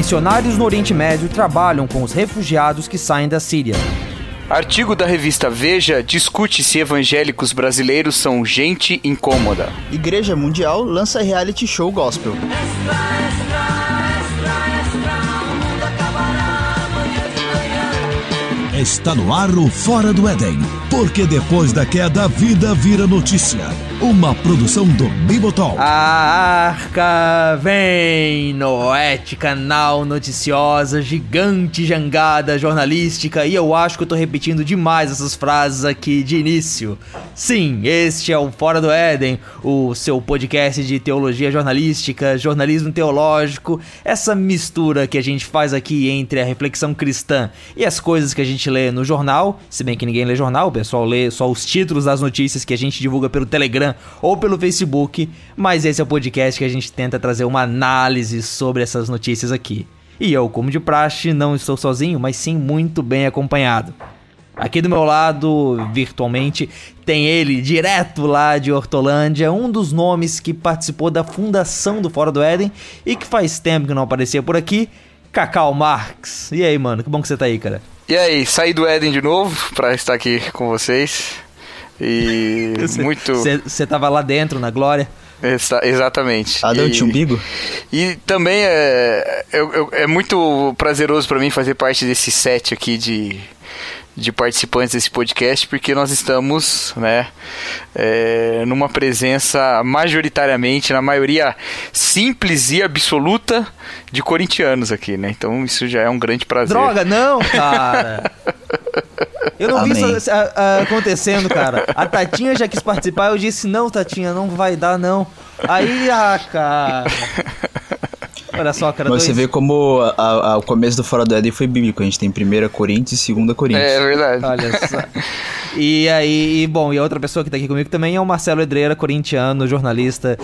Missionários no Oriente Médio trabalham com os refugiados que saem da Síria. Artigo da revista Veja discute se evangélicos brasileiros são gente incômoda. Igreja Mundial lança reality show gospel. Está no ar o Fora do Éden, porque depois da queda a vida vira notícia. Uma produção do Bibotalk. A arca vem, Noete, canal noticiosa, gigante jangada jornalística, e eu acho que eu tô repetindo demais essas frases aqui de início. Sim, este é o Fora do Éden, o seu podcast de teologia jornalística, jornalismo teológico, essa mistura que a gente faz aqui entre a reflexão cristã e as coisas que a gente lê no jornal, se bem que ninguém lê jornal, o pessoal lê só os títulos das notícias que a gente divulga pelo Telegram ou pelo Facebook, mas esse é o podcast que a gente tenta trazer uma análise sobre essas notícias aqui. E eu, como de praxe, não estou sozinho, mas sim muito bem acompanhado. Aqui do meu lado, virtualmente, tem ele, direto lá de Hortolândia, um dos nomes que participou da fundação do Fora do Éden e que faz tempo que não aparecia por aqui, Cacau Marx. E aí, mano, que bom que você tá aí, cara. E aí, saí do Éden de novo para estar aqui com vocês. E cê, muito. Você tava lá dentro, na glória? Exa exatamente. Adão e, tinha umbigo? E também é, é, é muito prazeroso para mim fazer parte desse set aqui de de participantes desse podcast, porque nós estamos, né, é, numa presença majoritariamente, na maioria simples e absoluta de corintianos aqui, né? Então isso já é um grande prazer. Droga, não, cara! Eu não Amém. vi isso a, a, acontecendo, cara. A Tatinha já quis participar, eu disse, não, Tatinha, não vai dar, não. Aí, ah, cara. Olha só, cara. Mas dois... você vê como a, a, o começo do Fora do Éden foi bíblico. A gente tem primeira Coríntios e segunda Coríntios. É, é verdade. Olha só. e aí, bom, e a outra pessoa que tá aqui comigo também é o Marcelo Edreira, corintiano, jornalista,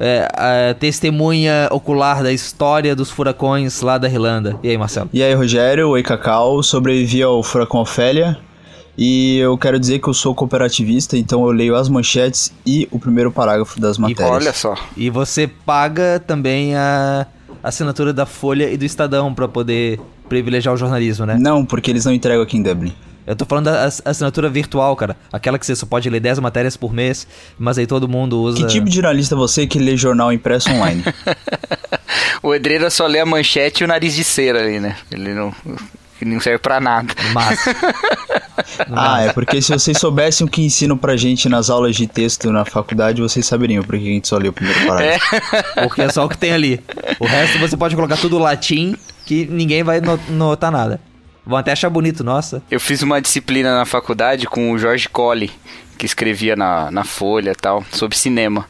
é, testemunha ocular da história dos furacões lá da Irlanda. E aí, Marcelo? E aí, Rogério? Oi, Cacau. Sobrevivi ao furacão Ofélia. E eu quero dizer que eu sou cooperativista, então eu leio as manchetes e o primeiro parágrafo das matérias. E olha só. E você paga também a assinatura da Folha e do Estadão para poder privilegiar o jornalismo, né? Não, porque eles não entregam aqui em Dublin. Eu tô falando da assinatura virtual, cara. Aquela que você só pode ler 10 matérias por mês, mas aí todo mundo usa. Que tipo de jornalista você que lê jornal impresso online? o Edreira só lê a manchete e o nariz de cera ali, né? Ele não que não serve para nada. Mas... ah, é porque se vocês soubessem o que ensinam pra gente nas aulas de texto na faculdade, vocês saberiam porque a gente só lê o primeiro parágrafo. É. Porque é só o que tem ali. O resto você pode colocar tudo latim que ninguém vai notar nada. Vão até achar bonito, nossa. Eu fiz uma disciplina na faculdade com o Jorge Colli, que escrevia na, na Folha tal, sobre cinema.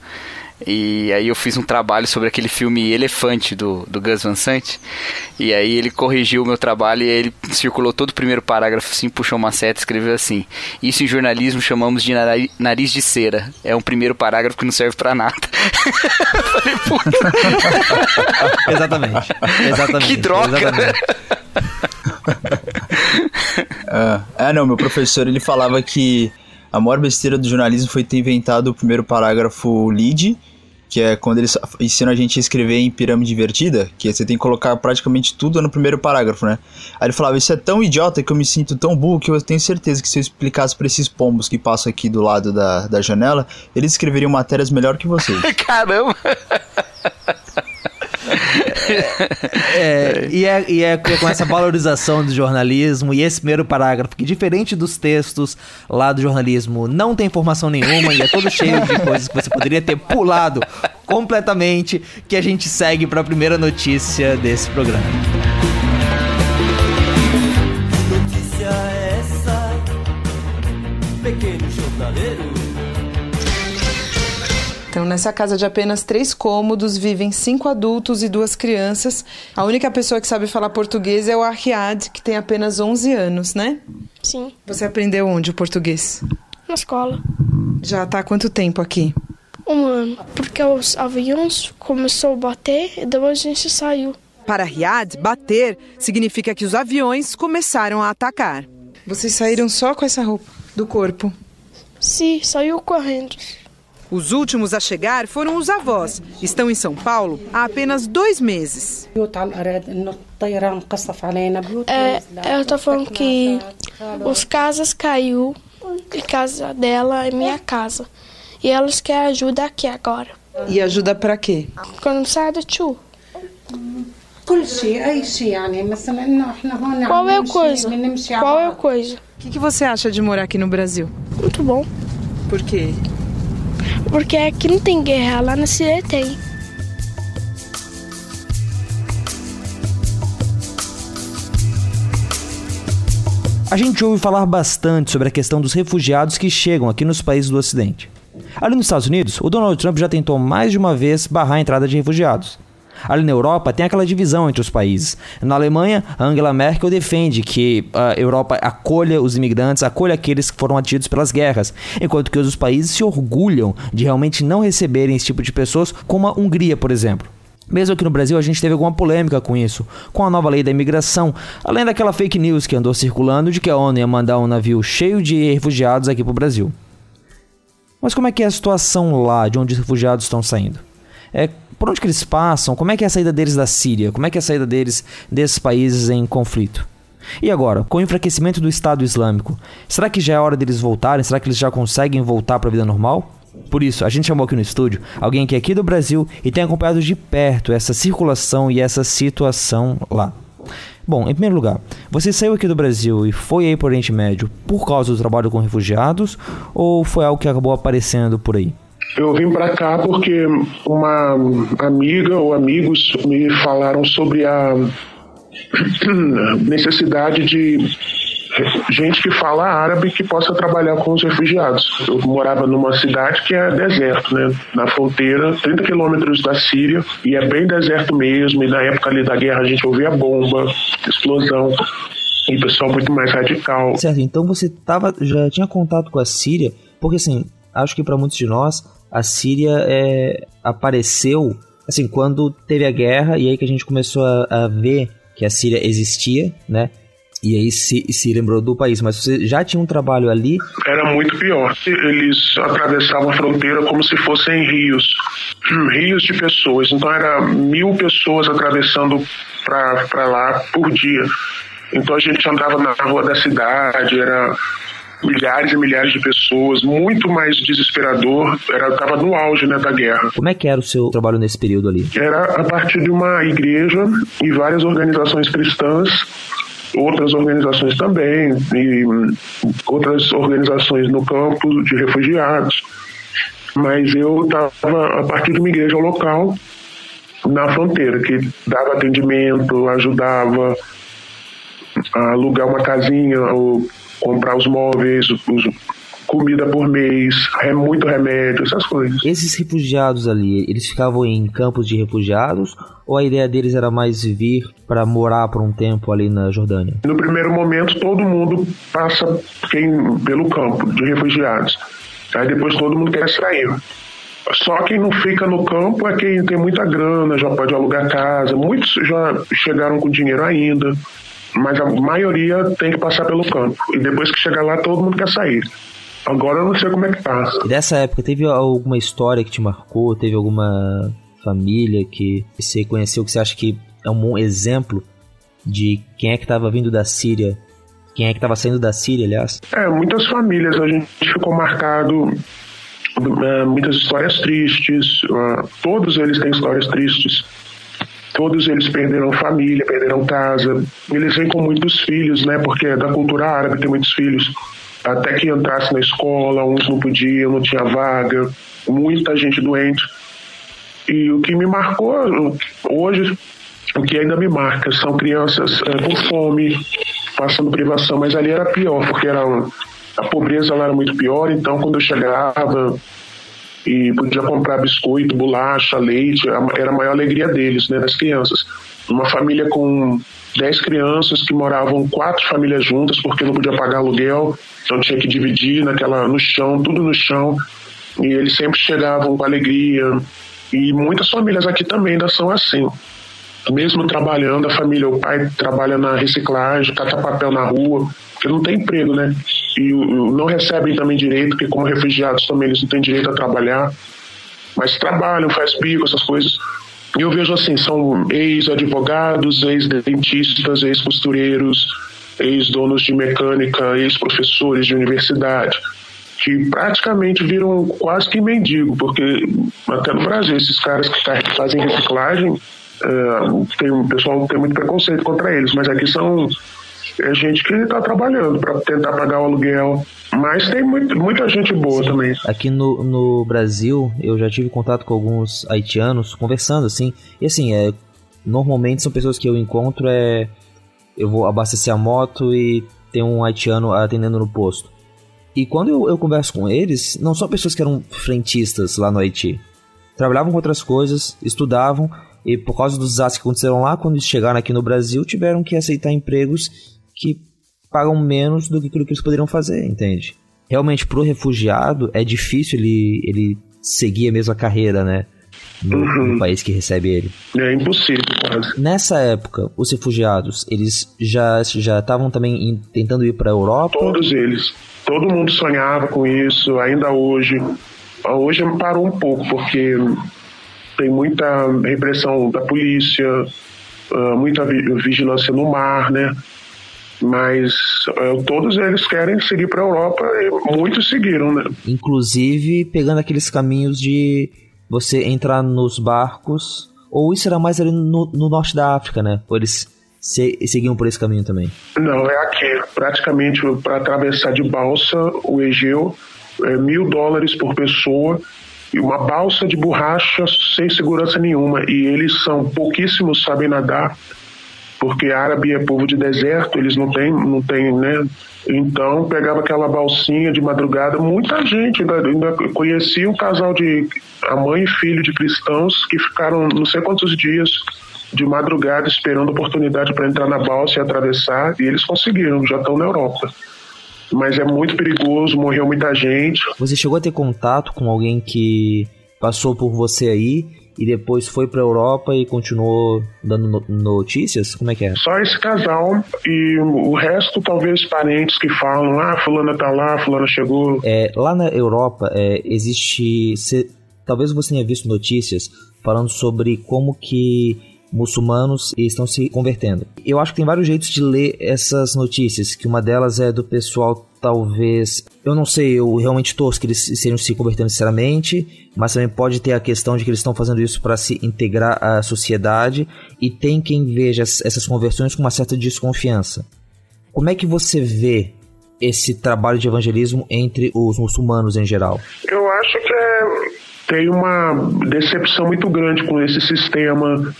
E aí eu fiz um trabalho sobre aquele filme Elefante do, do Gus Van Sant. E aí ele corrigiu o meu trabalho e ele circulou todo o primeiro parágrafo assim, puxou uma seta e escreveu assim: Isso em jornalismo chamamos de nariz de cera. É um primeiro parágrafo que não serve para nada. falei, puta. exatamente. Exatamente. Que droga. Exatamente. ah, ah, não, meu professor ele falava que a maior besteira do jornalismo foi ter inventado o primeiro parágrafo lead que é quando eles ensinam a gente a escrever em pirâmide invertida, que você tem que colocar praticamente tudo no primeiro parágrafo, né? Aí ele falava, isso é tão idiota que eu me sinto tão burro que eu tenho certeza que se eu explicasse pra esses pombos que passam aqui do lado da, da janela, eles escreveriam matérias melhor que vocês. Caramba! É, e, é, e é com essa valorização do jornalismo e esse primeiro parágrafo, que diferente dos textos lá do jornalismo, não tem informação nenhuma e é todo cheio de coisas que você poderia ter pulado completamente, que a gente segue para a primeira notícia desse programa. Então, nessa casa de apenas três cômodos, vivem cinco adultos e duas crianças. A única pessoa que sabe falar português é o Arquiad, que tem apenas 11 anos, né? Sim. Você aprendeu onde o português? Na escola. Já está há quanto tempo aqui? Um ano. Porque os aviões começaram a bater e depois a gente saiu. Para Riad, bater significa que os aviões começaram a atacar. Vocês saíram só com essa roupa do corpo? Sim, saiu correndo. Os últimos a chegar foram os avós. Estão em São Paulo há apenas dois meses. É, eu tô falando que os casas caiu, e casa dela é minha casa. E elas querem ajuda aqui agora. E ajuda para quê? Quando sai do tio. Qual é a coisa? Qual é a coisa? O que, que você acha de morar aqui no Brasil? Muito bom. Por quê? Porque aqui não tem guerra, lá na Síria tem. A gente ouve falar bastante sobre a questão dos refugiados que chegam aqui nos países do Ocidente. Ali nos Estados Unidos, o Donald Trump já tentou mais de uma vez barrar a entrada de refugiados. Ali na Europa tem aquela divisão entre os países. Na Alemanha, Angela Merkel defende que a Europa acolha os imigrantes, acolha aqueles que foram atingidos pelas guerras, enquanto que outros países se orgulham de realmente não receberem esse tipo de pessoas, como a Hungria, por exemplo. Mesmo aqui no Brasil, a gente teve alguma polêmica com isso, com a nova lei da imigração, além daquela fake news que andou circulando de que a ONU ia mandar um navio cheio de refugiados aqui para o Brasil. Mas como é que é a situação lá, de onde os refugiados estão saindo? É, por onde que eles passam? Como é que é a saída deles da Síria? Como é que é a saída deles desses países em conflito? E agora, com o enfraquecimento do Estado Islâmico, será que já é hora deles voltarem? Será que eles já conseguem voltar para a vida normal? Por isso, a gente chamou aqui no estúdio alguém que é aqui do Brasil e tem acompanhado de perto essa circulação e essa situação lá. Bom, em primeiro lugar, você saiu aqui do Brasil e foi aí para o Oriente Médio por causa do trabalho com refugiados ou foi algo que acabou aparecendo por aí? Eu vim para cá porque uma amiga ou amigos me falaram sobre a necessidade de gente que fala árabe que possa trabalhar com os refugiados. Eu morava numa cidade que é deserto, né? Na fronteira, 30 quilômetros da Síria, e é bem deserto mesmo. E na época ali da guerra a gente ouvia bomba, explosão. E pessoal muito mais radical. Certo, então você tava, já tinha contato com a Síria, porque assim, acho que para muitos de nós, a Síria é, apareceu assim quando teve a guerra e aí que a gente começou a, a ver que a Síria existia, né? E aí se, se lembrou do país, mas você já tinha um trabalho ali? Era muito pior. Eles atravessavam a fronteira como se fossem rios, rios de pessoas. Então era mil pessoas atravessando para lá por dia. Então a gente andava na rua da cidade, era milhares e milhares de pessoas, muito mais desesperador, era estava no auge né, da guerra. Como é que era o seu trabalho nesse período ali? Era a partir de uma igreja e várias organizações cristãs outras organizações também, e outras organizações no campo de refugiados. Mas eu estava a partir de uma igreja local na fronteira, que dava atendimento, ajudava a alugar uma casinha, ou comprar os móveis, os, comida por mês, é muito remédio, essas coisas. Esses refugiados ali, eles ficavam em campos de refugiados ou a ideia deles era mais vir para morar por um tempo ali na Jordânia? No primeiro momento, todo mundo passa quem, pelo campo de refugiados. Aí depois todo mundo quer sair. Só quem não fica no campo é quem tem muita grana, já pode alugar casa. Muitos já chegaram com dinheiro ainda, mas a maioria tem que passar pelo campo. E depois que chegar lá, todo mundo quer sair. Agora eu não sei como é que tá. E dessa época, teve alguma história que te marcou? Teve alguma família que você conheceu que você acha que é um bom exemplo de quem é que estava vindo da Síria? Quem é que estava saindo da Síria, aliás? É, muitas famílias. A gente ficou marcado é, muitas histórias tristes. Uh, todos eles têm histórias tristes. Todos eles perderam família, perderam casa. Eles vêm com muitos filhos, né? Porque é da cultura árabe tem muitos filhos até que entrasse na escola, uns não podiam, não tinha vaga, muita gente doente. E o que me marcou hoje, o que ainda me marca, são crianças é, com fome, passando privação, mas ali era pior, porque era, a pobreza lá era muito pior, então quando eu chegava e podia comprar biscoito, bolacha, leite, era a maior alegria deles, né, das crianças. Uma família com 10 crianças que moravam quatro famílias juntas porque não podia pagar aluguel, então tinha que dividir naquela no chão, tudo no chão. E eles sempre chegavam com alegria. E muitas famílias aqui também ainda são assim. Mesmo trabalhando, a família, o pai trabalha na reciclagem, cata papel na rua, porque não tem emprego, né? E não recebem também direito, porque como refugiados também eles não têm direito a trabalhar, mas trabalham, faz bico, essas coisas. E eu vejo assim, são ex-advogados, ex-dentistas, ex-costureiros, ex-donos de mecânica, ex-professores de universidade, que praticamente viram quase que mendigo, porque até no Brasil, esses caras que fazem reciclagem, uh, tem, o pessoal tem muito preconceito contra eles, mas aqui são é gente que está trabalhando para tentar pagar o aluguel. Mas tem muito, muita gente boa também. Aqui no, no Brasil, eu já tive contato com alguns haitianos conversando assim. E assim, é, normalmente são pessoas que eu encontro é eu vou abastecer a moto e tem um haitiano atendendo no posto. E quando eu, eu converso com eles, não são pessoas que eram frentistas lá no Haiti. Trabalhavam com outras coisas, estudavam, e por causa dos desastres que aconteceram lá, quando eles chegaram aqui no Brasil, tiveram que aceitar empregos que pagam menos do que aquilo que eles poderiam fazer, entende? Realmente, pro refugiado, é difícil ele, ele seguir a mesma carreira, né? no, uhum. no, país que recebe ele. É impossível, quase. Nessa época, os refugiados, eles já já estavam também in, tentando ir para a Europa? Todos eles. Todo mundo sonhava com isso, ainda hoje. Hoje parou um pouco, porque tem muita repressão da polícia, ah, muita vigilância no mar, né? Mas uh, todos eles querem seguir para a Europa e muitos seguiram, né? Inclusive pegando aqueles caminhos de você entrar nos barcos, ou isso era mais ali no, no norte da África, né? Ou eles se, seguiam por esse caminho também? Não, é aqui. Praticamente para atravessar de balsa o Egeu, é mil dólares por pessoa uma balsa de borracha sem segurança nenhuma. E eles são pouquíssimos sabem nadar porque árabe é povo de deserto, eles não têm, não têm, né? Então pegava aquela balsinha de madrugada, muita gente ainda, ainda conhecia um casal de a mãe e filho de cristãos que ficaram não sei quantos dias de madrugada esperando oportunidade para entrar na balsa e atravessar, e eles conseguiram, já estão na Europa. Mas é muito perigoso, morreu muita gente. Você chegou a ter contato com alguém que passou por você aí e depois foi para Europa e continuou dando notícias? Como é que é? Só esse casal e o resto talvez parentes que falam, ah, fulana tá lá, fulana chegou. É, lá na Europa é, existe, talvez você tenha visto notícias falando sobre como que muçulmanos estão se convertendo. Eu acho que tem vários jeitos de ler essas notícias, que uma delas é do pessoal talvez, eu não sei, eu realmente torço que eles estejam se convertendo sinceramente, mas também pode ter a questão de que eles estão fazendo isso para se integrar à sociedade e tem quem veja essas conversões com uma certa desconfiança. Como é que você vê esse trabalho de evangelismo entre os muçulmanos em geral? Eu acho que é, tem uma decepção muito grande com esse sistema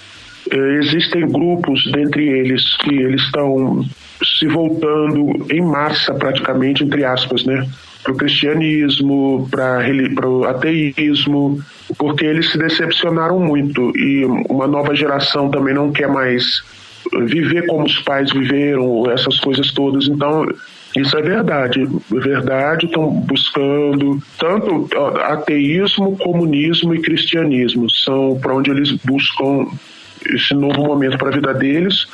existem grupos dentre eles que eles estão se voltando em massa praticamente entre aspas, né, para o cristianismo, para o ateísmo, porque eles se decepcionaram muito e uma nova geração também não quer mais viver como os pais viveram, essas coisas todas. Então, isso é verdade. É verdade, estão buscando tanto ateísmo, comunismo e cristianismo. São para onde eles buscam esse novo momento para a vida deles.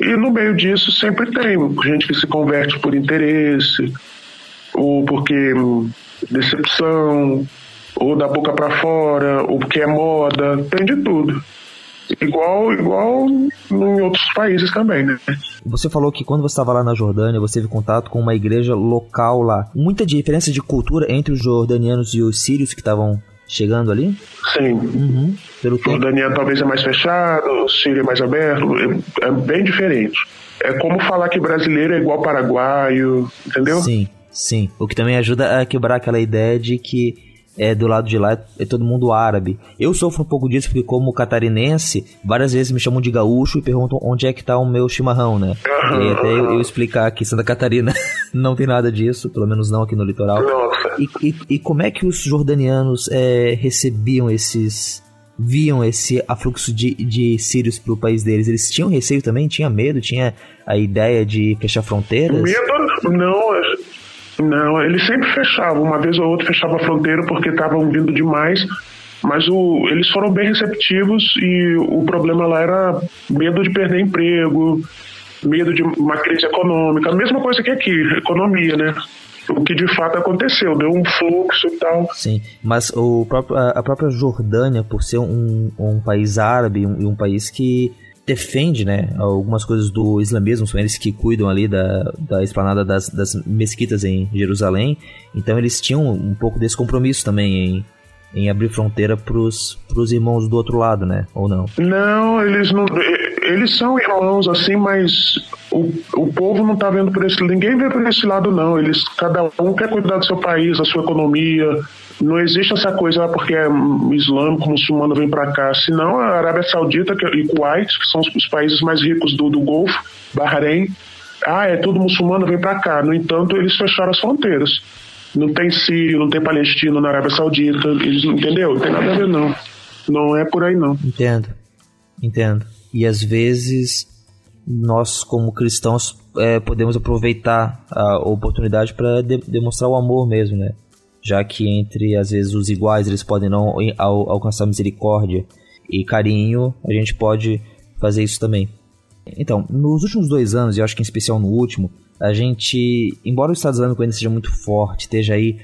E no meio disso sempre tem gente que se converte por interesse, ou porque decepção, ou da boca para fora, ou porque é moda, tem de tudo. Igual, igual em outros países também, né? Você falou que quando você estava lá na Jordânia, você teve contato com uma igreja local lá. Muita diferença de cultura entre os jordanianos e os sírios que estavam chegando ali? Sim. Uhum. Pelo o Daniel talvez é mais fechado, o Síria é mais aberto, é, é, bem diferente. É como falar que brasileiro é igual paraguaio, entendeu? Sim, sim. O que também ajuda a quebrar aquela ideia de que é, do lado de lá é todo mundo árabe. Eu sofro um pouco disso porque, como catarinense, várias vezes me chamam de gaúcho e perguntam onde é que tá o meu chimarrão, né? E até eu, eu, explicar que Santa Catarina não tem nada disso, pelo menos não aqui no litoral. E, e, e, como é que os jordanianos é, recebiam esses. viam esse afluxo de, de sírios pro país deles? Eles tinham receio também? Tinha medo? Tinha a ideia de fechar fronteiras? Medo? Não, não, eles sempre fechavam. Uma vez ou outra fechava a fronteira porque estavam vindo demais. Mas o, eles foram bem receptivos e o problema lá era medo de perder emprego, medo de uma crise econômica, a mesma coisa que aqui, economia, né? O que de fato aconteceu, deu um fluxo e tal. Sim, mas o próprio, a própria Jordânia, por ser um, um país árabe e um, um, país que defende né, algumas coisas do islamismo, são eles que cuidam ali da, da esplanada das, das mesquitas em Jerusalém, então eles tinham um pouco desse compromisso também em em abrir fronteira pros, pros irmãos do outro lado, né? Ou não? Não, eles não. Eles são irmãos, assim, mas o, o povo não tá vendo por esse. Ninguém vê por esse lado, não. Eles, cada um quer cuidar do seu país, da sua economia. Não existe essa coisa ah, porque é islâmico, muçulmano vem para cá. Senão a Arábia Saudita e Kuwait, que são os países mais ricos do, do Golfo, Bahrein, ah, é tudo muçulmano, vem para cá. No entanto, eles fecharam as fronteiras. Não tem sírio, não tem palestino na Arábia Saudita. Eles, entendeu? Não tem nada a ver, não. Não é por aí, não. Entendo. Entendo. E às vezes nós, como cristãos, é, podemos aproveitar a oportunidade para de demonstrar o amor mesmo, né? Já que entre, às vezes, os iguais eles podem não al alcançar misericórdia e carinho, a gente pode fazer isso também. Então, nos últimos dois anos, e eu acho que em especial no último, a gente, embora o Estado Islâmico ainda seja muito forte, esteja aí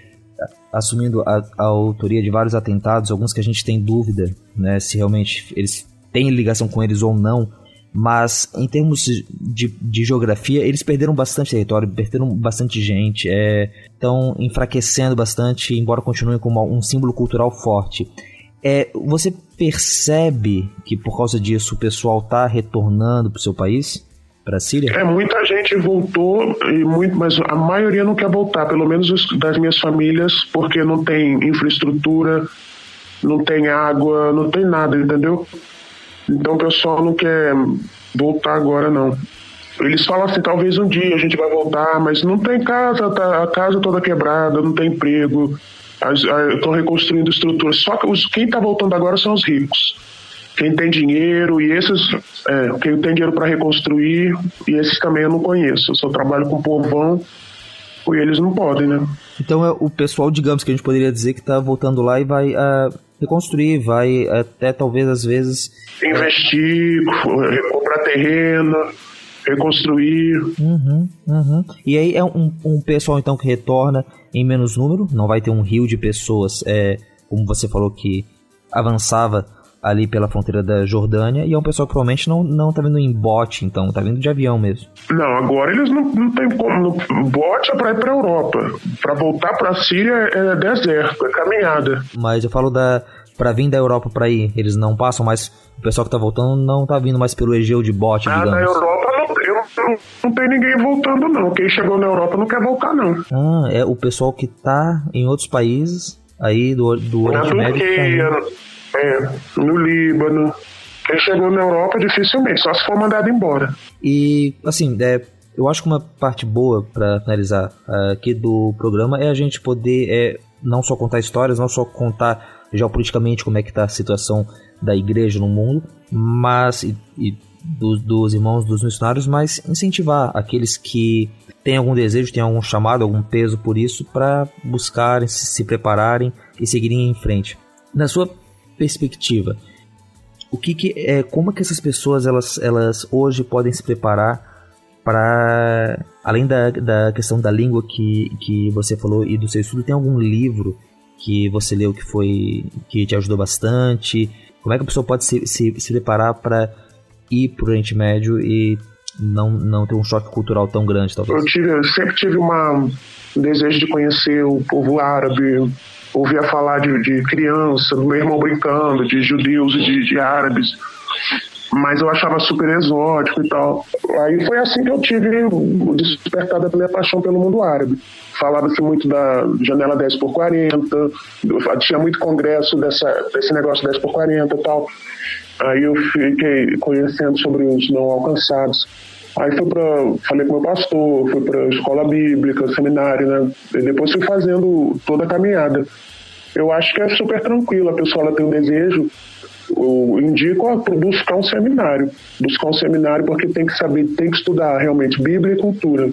assumindo a, a, autoria de vários atentados, alguns que a gente tem dúvida, né, se realmente eles têm ligação com eles ou não, mas em termos de, de geografia, eles perderam bastante território, perderam bastante gente, estão é, enfraquecendo bastante, embora continuem como um símbolo cultural forte. É, você percebe que por causa disso o pessoal está retornando para o seu país? para a Síria? É, muita gente voltou, e muito, mas a maioria não quer voltar, pelo menos das minhas famílias, porque não tem infraestrutura, não tem água, não tem nada, entendeu? Então o pessoal não quer voltar agora, não. Eles falam assim, talvez um dia a gente vai voltar, mas não tem casa, tá, a casa toda quebrada, não tem emprego, estão reconstruindo estruturas. Só que os, quem está voltando agora são os ricos quem tem dinheiro e esses, é, quem tem dinheiro para reconstruir, e esses também eu não conheço. Eu só trabalho com povão e eles não podem, né? Então é o pessoal, digamos que a gente poderia dizer que está voltando lá e vai uh, reconstruir, vai até talvez às vezes. Investir, comprar terreno, reconstruir. Uhum, uhum. E aí é um, um pessoal então que retorna em menos número, não vai ter um rio de pessoas, é, como você falou que avançava ali pela fronteira da Jordânia e é um pessoal que provavelmente não, não tá vindo em bote, então tá vindo de avião mesmo. Não, agora eles não, não tem como. Bote é pra ir pra Europa. Pra voltar pra Síria é deserto, é caminhada. Mas eu falo da. Pra vir da Europa pra ir, eles não passam mais. O pessoal que tá voltando não tá vindo mais pelo Egeu de bote, ah, digamos. na Europa não, eu, não, não tem ninguém voltando, não. Quem chegou na Europa não quer voltar, não. Ah, é o pessoal que tá em outros países aí do, do Oriente Médio. Tá é, no Líbano. Quem chegou na Europa dificilmente, só se for mandado embora. E, assim, é, eu acho que uma parte boa para finalizar aqui do programa é a gente poder é, não só contar histórias, não só contar geopoliticamente como é que tá a situação da igreja no mundo, mas e, e dos, dos irmãos dos missionários, mas incentivar aqueles que têm algum desejo, têm algum chamado, algum peso por isso, para buscarem, se, se prepararem e seguirem em frente. Na sua perspectiva, o que, que é, como é que essas pessoas elas, elas hoje podem se preparar para além da, da questão da língua que, que você falou e do seu estudo, tem algum livro que você leu que foi que te ajudou bastante? Como é que a pessoa pode se, se, se preparar para ir para o Oriente Médio e não, não ter um choque cultural tão grande, talvez? Eu, tive, eu sempre tive uma, um desejo de conhecer o povo árabe, ouvia falar de, de criança, do meu irmão brincando, de judeus e de, de árabes, mas eu achava super exótico e tal. Aí foi assim que eu tive despertada da minha paixão pelo mundo árabe. Falava-se muito da janela 10 por 40, tinha muito congresso dessa, desse negócio 10 por 40 e tal. Aí eu fiquei conhecendo sobre os não alcançados. Aí fui para, falei com meu pastor, fui para escola bíblica, seminário, né? E depois fui fazendo toda a caminhada. Eu acho que é super tranquilo, a pessoa ela tem um desejo, eu indico a buscar um seminário, buscar um seminário porque tem que saber, tem que estudar realmente Bíblia e cultura.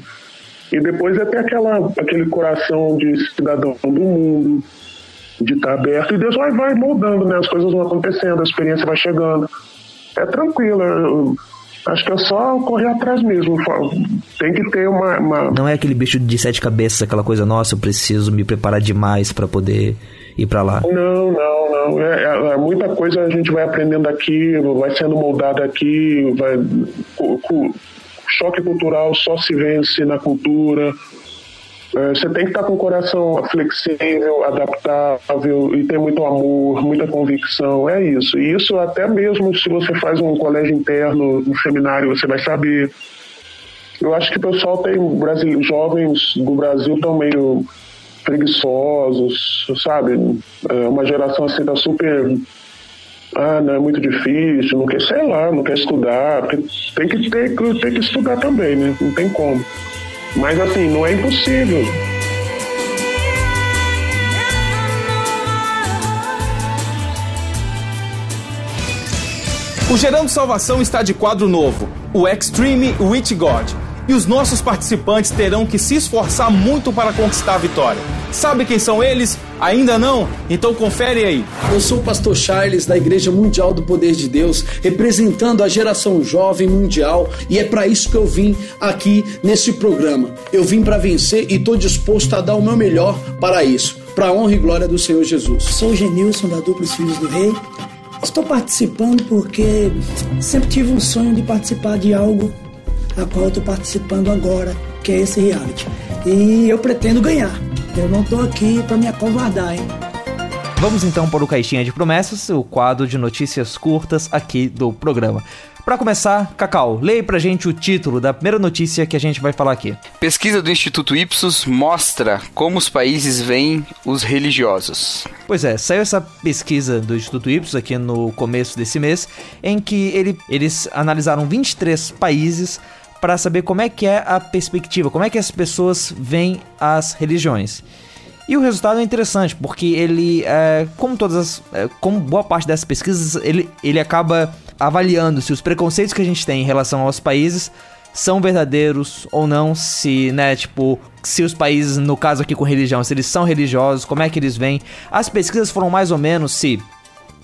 E depois é ter aquela, aquele coração de cidadão do mundo, de estar aberto e Deus vai, vai moldando, né? As coisas vão acontecendo, a experiência vai chegando. É tranquilo. Eu, Acho que é só correr atrás mesmo. Tem que ter uma, uma, Não é aquele bicho de sete cabeças, aquela coisa, nossa, eu preciso me preparar demais para poder ir para lá. Não, não, não. É, é, é, muita coisa a gente vai aprendendo aqui, vai sendo moldado aqui, vai. O, o, choque cultural só se vence na cultura. É, você tem que estar com o coração flexível, adaptável e ter muito amor, muita convicção. É isso. E isso até mesmo se você faz um colégio interno, um seminário, você vai saber. Eu acho que o pessoal tem jovens do Brasil estão meio preguiçosos, sabe? É uma geração assim tá super ah, não é muito difícil, não quer, sei lá, não quer estudar, tem que ter, tem que estudar também, né? Não tem como. Mas assim, não é impossível. O Gerando Salvação está de quadro novo, o Extreme Witch God. E os nossos participantes terão que se esforçar muito para conquistar a vitória. Sabe quem são eles? Ainda não? Então confere aí. Eu sou o pastor Charles da Igreja Mundial do Poder de Deus, representando a geração jovem mundial, e é para isso que eu vim aqui nesse programa. Eu vim para vencer e estou disposto a dar o meu melhor para isso, para a honra e glória do Senhor Jesus. Sou o Genilson da Duplos Filhos do Rei. Estou participando porque sempre tive um sonho de participar de algo a qual eu estou participando agora, que é esse reality. E eu pretendo ganhar. Eu não tô aqui para me acovardar, hein? Vamos então para o Caixinha de Promessas, o quadro de notícias curtas aqui do programa. Para começar, Cacau, leia pra gente o título da primeira notícia que a gente vai falar aqui. Pesquisa do Instituto Ipsos mostra como os países veem os religiosos. Pois é, saiu essa pesquisa do Instituto Ipsos aqui no começo desse mês, em que ele, eles analisaram 23 países para saber como é que é a perspectiva, como é que as pessoas veem as religiões. E o resultado é interessante, porque ele, é, como todas as, é, como boa parte dessas pesquisas, ele, ele acaba avaliando se os preconceitos que a gente tem em relação aos países são verdadeiros ou não, se, né, tipo, se os países, no caso aqui com religião, se eles são religiosos, como é que eles vêm. As pesquisas foram mais ou menos se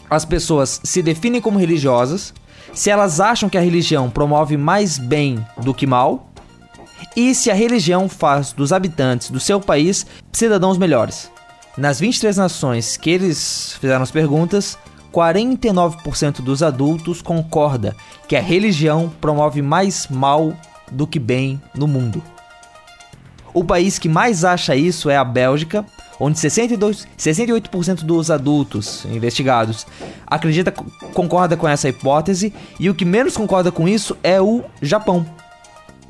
as pessoas se definem como religiosas, se elas acham que a religião promove mais bem do que mal e se a religião faz dos habitantes do seu país cidadãos melhores. Nas 23 nações que eles fizeram as perguntas, 49% dos adultos concorda que a religião promove mais mal do que bem no mundo. O país que mais acha isso é a Bélgica, onde 62, 68% dos adultos investigados acredita concorda com essa hipótese e o que menos concorda com isso é o Japão.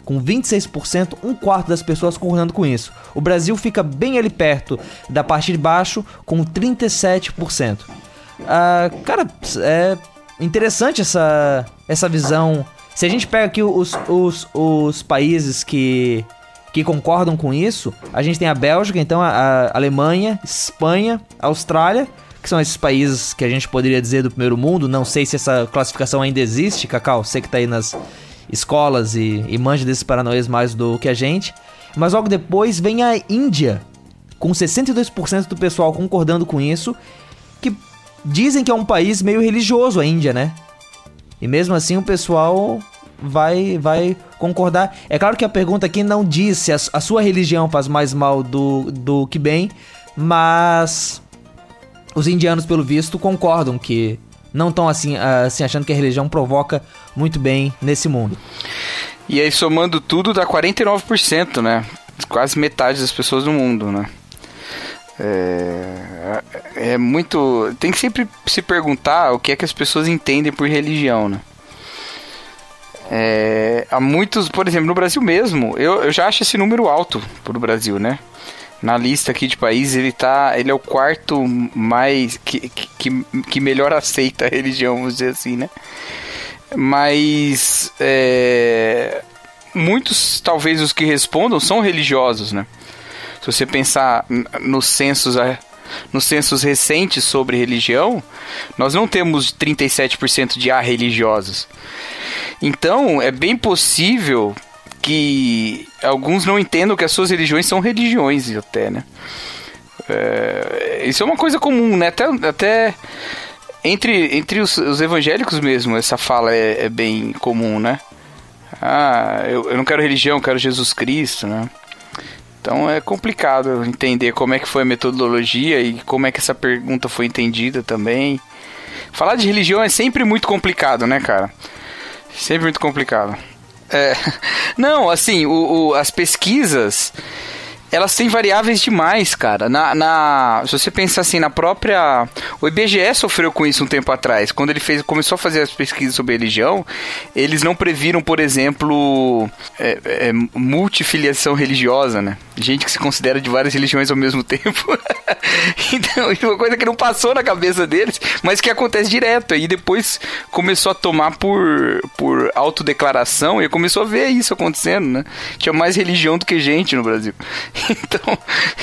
Com 26%, um quarto das pessoas concordando com isso. O Brasil fica bem ali perto da parte de baixo, com 37%. Uh, cara, é interessante essa, essa visão. Se a gente pega aqui os, os, os países que que concordam com isso. A gente tem a Bélgica, então a, a Alemanha, Espanha, Austrália, que são esses países que a gente poderia dizer do primeiro mundo. Não sei se essa classificação ainda existe, Cacau. Você que tá aí nas escolas e, e manja desses paranoias mais do que a gente. Mas logo depois vem a Índia, com 62% do pessoal concordando com isso, que dizem que é um país meio religioso a Índia, né? E mesmo assim o pessoal vai vai concordar. É claro que a pergunta aqui não diz se a, a sua religião faz mais mal do, do que bem, mas os indianos, pelo visto, concordam que não estão assim, assim achando que a religião provoca muito bem nesse mundo. E aí, somando tudo, dá 49%, né? Quase metade das pessoas do mundo, né? É, é muito. Tem que sempre se perguntar o que é que as pessoas entendem por religião, né? É, há muitos, por exemplo, no Brasil mesmo, eu, eu já acho esse número alto pro Brasil, né? Na lista aqui de países, ele tá. Ele é o quarto mais. que, que, que melhor aceita a religião, vamos dizer assim, né? Mas. É, muitos, talvez, os que respondam são religiosos, né? Se você pensar nos censos nos censos recentes sobre religião, nós não temos 37% de religiosos. Então, é bem possível que alguns não entendam que as suas religiões são religiões até, né? É, isso é uma coisa comum, né? Até, até entre, entre os, os evangélicos mesmo, essa fala é, é, bem comum, né? Ah, eu, eu não quero religião, eu quero Jesus Cristo, né? Então é complicado entender como é que foi a metodologia e como é que essa pergunta foi entendida também. Falar de religião é sempre muito complicado, né, cara? Sempre muito complicado. É, não, assim, o, o, as pesquisas elas têm variáveis demais, cara. Na, na, se você pensar assim, na própria. O IBGE sofreu com isso um tempo atrás. Quando ele fez, começou a fazer as pesquisas sobre religião, eles não previram, por exemplo, é, é, multifiliação religiosa, né? Gente que se considera de várias religiões ao mesmo tempo. então, é uma coisa que não passou na cabeça deles, mas que acontece direto. E depois começou a tomar por, por autodeclaração e começou a ver isso acontecendo, né? Tinha mais religião do que gente no Brasil. então,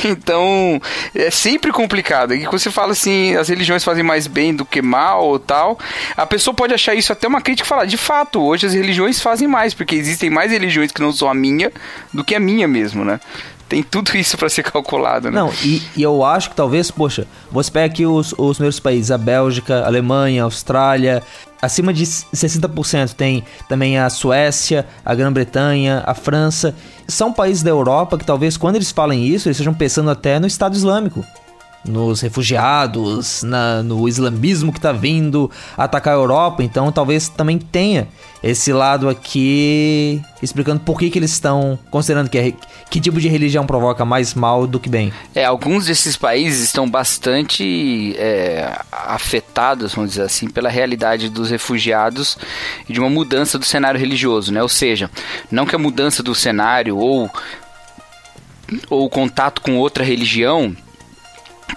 então é sempre complicado. E quando você fala assim, as religiões fazem mais bem do que mal ou tal, a pessoa pode achar isso até uma crítica e falar, de fato, hoje as religiões fazem mais, porque existem mais religiões que não são a minha do que a minha mesmo, né? tem tudo isso para ser calculado, né? Não, e, e, eu acho que talvez, poxa, você pega aqui os, os primeiros países, a Bélgica, a Alemanha, a Austrália, acima de 60% tem também a Suécia, a Grã-Bretanha, a França. São países da Europa que talvez quando eles falem isso, eles estejam pensando até no Estado Islâmico nos refugiados, na, no islamismo que está vindo atacar a Europa. Então, talvez também tenha esse lado aqui explicando por que, que eles estão considerando que, é, que tipo de religião provoca mais mal do que bem. É, alguns desses países estão bastante é, afetados, vamos dizer assim, pela realidade dos refugiados e de uma mudança do cenário religioso, né? Ou seja, não que a mudança do cenário ou ou o contato com outra religião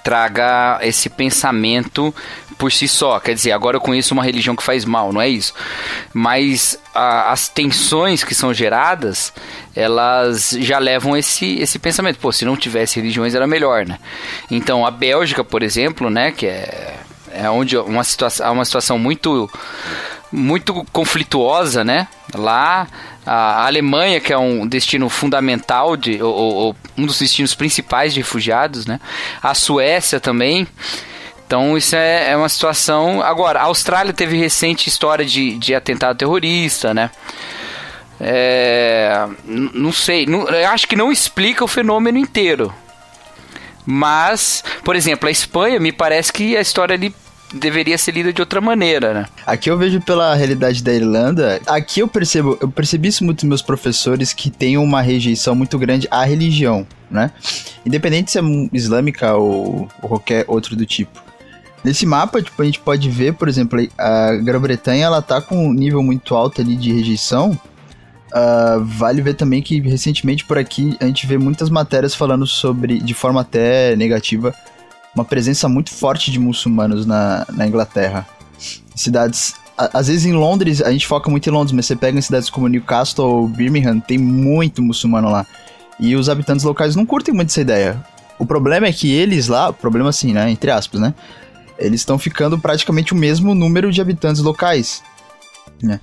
traga esse pensamento por si só. Quer dizer, agora eu conheço uma religião que faz mal, não é isso? Mas a, as tensões que são geradas, elas já levam esse, esse pensamento. Pô, se não tivesse religiões era melhor, né? Então a Bélgica, por exemplo, né, que é, é onde uma situação, uma situação muito muito conflituosa, né? Lá a Alemanha, que é um destino fundamental, de, ou, ou, um dos destinos principais de refugiados, né? A Suécia também. Então isso é, é uma situação. Agora, a Austrália teve recente história de, de atentado terrorista, né? É, não sei, não, acho que não explica o fenômeno inteiro. Mas, por exemplo, a Espanha me parece que a história ali deveria ser lida de outra maneira, né? Aqui eu vejo pela realidade da Irlanda, aqui eu percebo, eu percebi isso muito dos meus professores que têm uma rejeição muito grande à religião, né? Independente se é islâmica ou, ou qualquer outro do tipo. Nesse mapa, tipo, a gente pode ver, por exemplo, a Grã-Bretanha, ela tá com um nível muito alto ali de rejeição. Uh, vale ver também que recentemente por aqui a gente vê muitas matérias falando sobre, de forma até negativa, uma presença muito forte de muçulmanos na, na Inglaterra. Cidades. A, às vezes em Londres, a gente foca muito em Londres, mas você pega em cidades como Newcastle ou Birmingham, tem muito muçulmano lá. E os habitantes locais não curtem muito essa ideia. O problema é que eles lá, problema assim, né? Entre aspas, né? Eles estão ficando praticamente o mesmo número de habitantes locais. Né?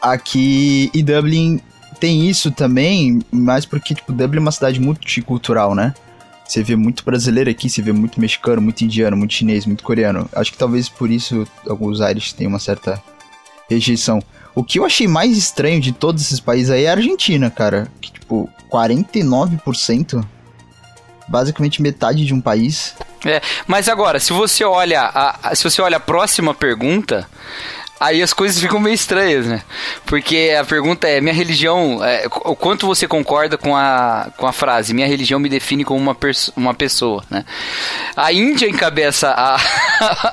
Aqui e Dublin tem isso também, mas porque tipo, Dublin é uma cidade multicultural, né? Você vê muito brasileiro aqui, você vê muito mexicano, muito indiano, muito chinês, muito coreano. Acho que talvez por isso alguns aires têm uma certa rejeição. O que eu achei mais estranho de todos esses países aí é a Argentina, cara. Que, tipo, 49%, basicamente metade de um país. É, mas agora, se você olha a, a, se você olha a próxima pergunta, Aí as coisas ficam meio estranhas, né? Porque a pergunta é: minha religião, é, o quanto você concorda com a, com a frase, minha religião me define como uma, uma pessoa, né? A Índia encabeça a,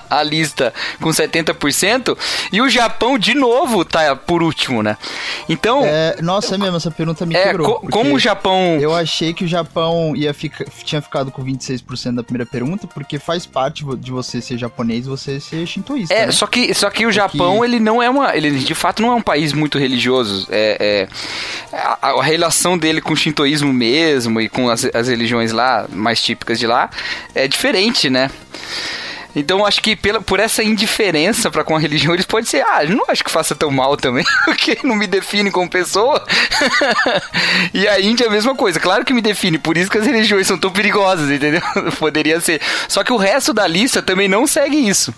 a lista com 70% e o Japão, de novo, tá por último, né? Então. É, nossa, é mesmo, essa pergunta me é, quebrou. Co como o Japão. Eu achei que o Japão ia ficar, tinha ficado com 26% da primeira pergunta, porque faz parte de você ser japonês você ser shintoísta. É, né? só, que, só que o Japão Japão, ele não é uma. Ele de fato não é um país muito religioso. É, é a, a, relação dele com o shintoísmo mesmo e com as, as religiões lá, mais típicas de lá, é diferente, né? Então acho que pela, por essa indiferença para com a religião, eles podem ser, ah, não acho que faça tão mal também, porque não me define como pessoa. e a Índia é a mesma coisa, claro que me define, por isso que as religiões são tão perigosas, entendeu? Poderia ser. Só que o resto da lista também não segue isso.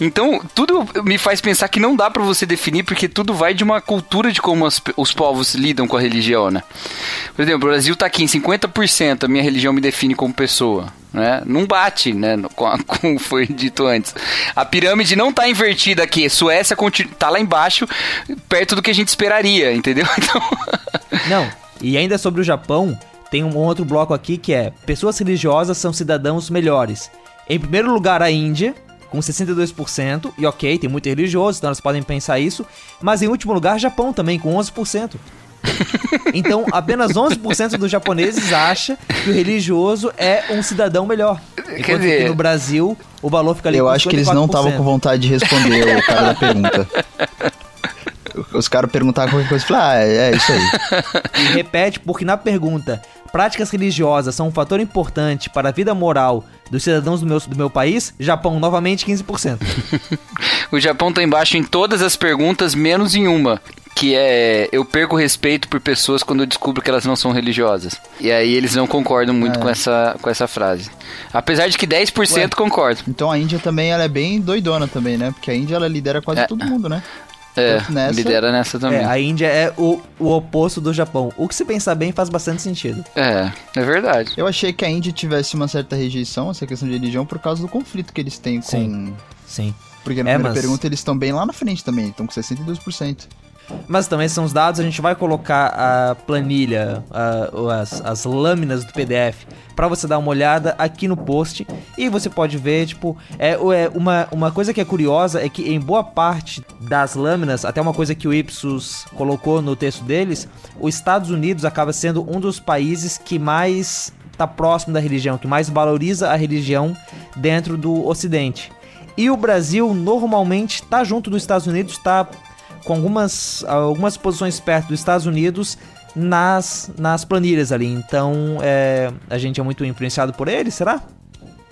Então, tudo me faz pensar que não dá para você definir, porque tudo vai de uma cultura de como as, os povos lidam com a religião, né? Por exemplo, o Brasil tá aqui em 50%, a minha religião me define como pessoa né? Não bate, né? Como foi dito antes. A pirâmide não está invertida aqui. Suécia está lá embaixo, perto do que a gente esperaria, entendeu? Então... Não. E ainda sobre o Japão, tem um outro bloco aqui que é: pessoas religiosas são cidadãos melhores. Em primeiro lugar, a Índia, com 62%, e ok, tem muito religioso, então elas podem pensar isso. Mas em último lugar, Japão também, com 11%. Então, apenas 11% dos japoneses acha que o religioso é um cidadão melhor. Enquanto dizer... que no Brasil, o valor fica ali Eu acho que eles não estavam com vontade de responder o cara da pergunta. Os caras perguntavam qualquer coisa e falaram, ah, é, é isso aí. E repete, porque na pergunta, práticas religiosas são um fator importante para a vida moral dos cidadãos do meu, do meu país, Japão, novamente 15%. o Japão tá embaixo em todas as perguntas, menos em uma que é eu perco respeito por pessoas quando eu descubro que elas não são religiosas. E aí eles não concordam muito é. com, essa, com essa frase. Apesar de que 10% Ué, concordam. Então a Índia também ela é bem doidona tambem, né? Porque a Índia ela lidera quase é. todo mundo, né? É, nessa, lidera nessa também. É, a Índia é o, o oposto do Japão. O que se pensar bem faz bastante sentido. É, é verdade. Eu achei que a Índia tivesse uma certa rejeição, essa questão de religião, por causa do conflito que eles têm com... Sim, sim. Porque na é, primeira mas... pergunta eles estão bem lá na frente também, estão com 62%. Mas também são os dados, a gente vai colocar a planilha, a, as, as lâminas do PDF para você dar uma olhada aqui no post e você pode ver, tipo, é, é uma, uma coisa que é curiosa é que em boa parte das lâminas, até uma coisa que o Ipsos colocou no texto deles, os Estados Unidos acaba sendo um dos países que mais está próximo da religião, que mais valoriza a religião dentro do Ocidente. E o Brasil normalmente está junto dos Estados Unidos, está com algumas, algumas posições perto dos Estados Unidos nas, nas planilhas ali. Então é, a gente é muito influenciado por eles, será?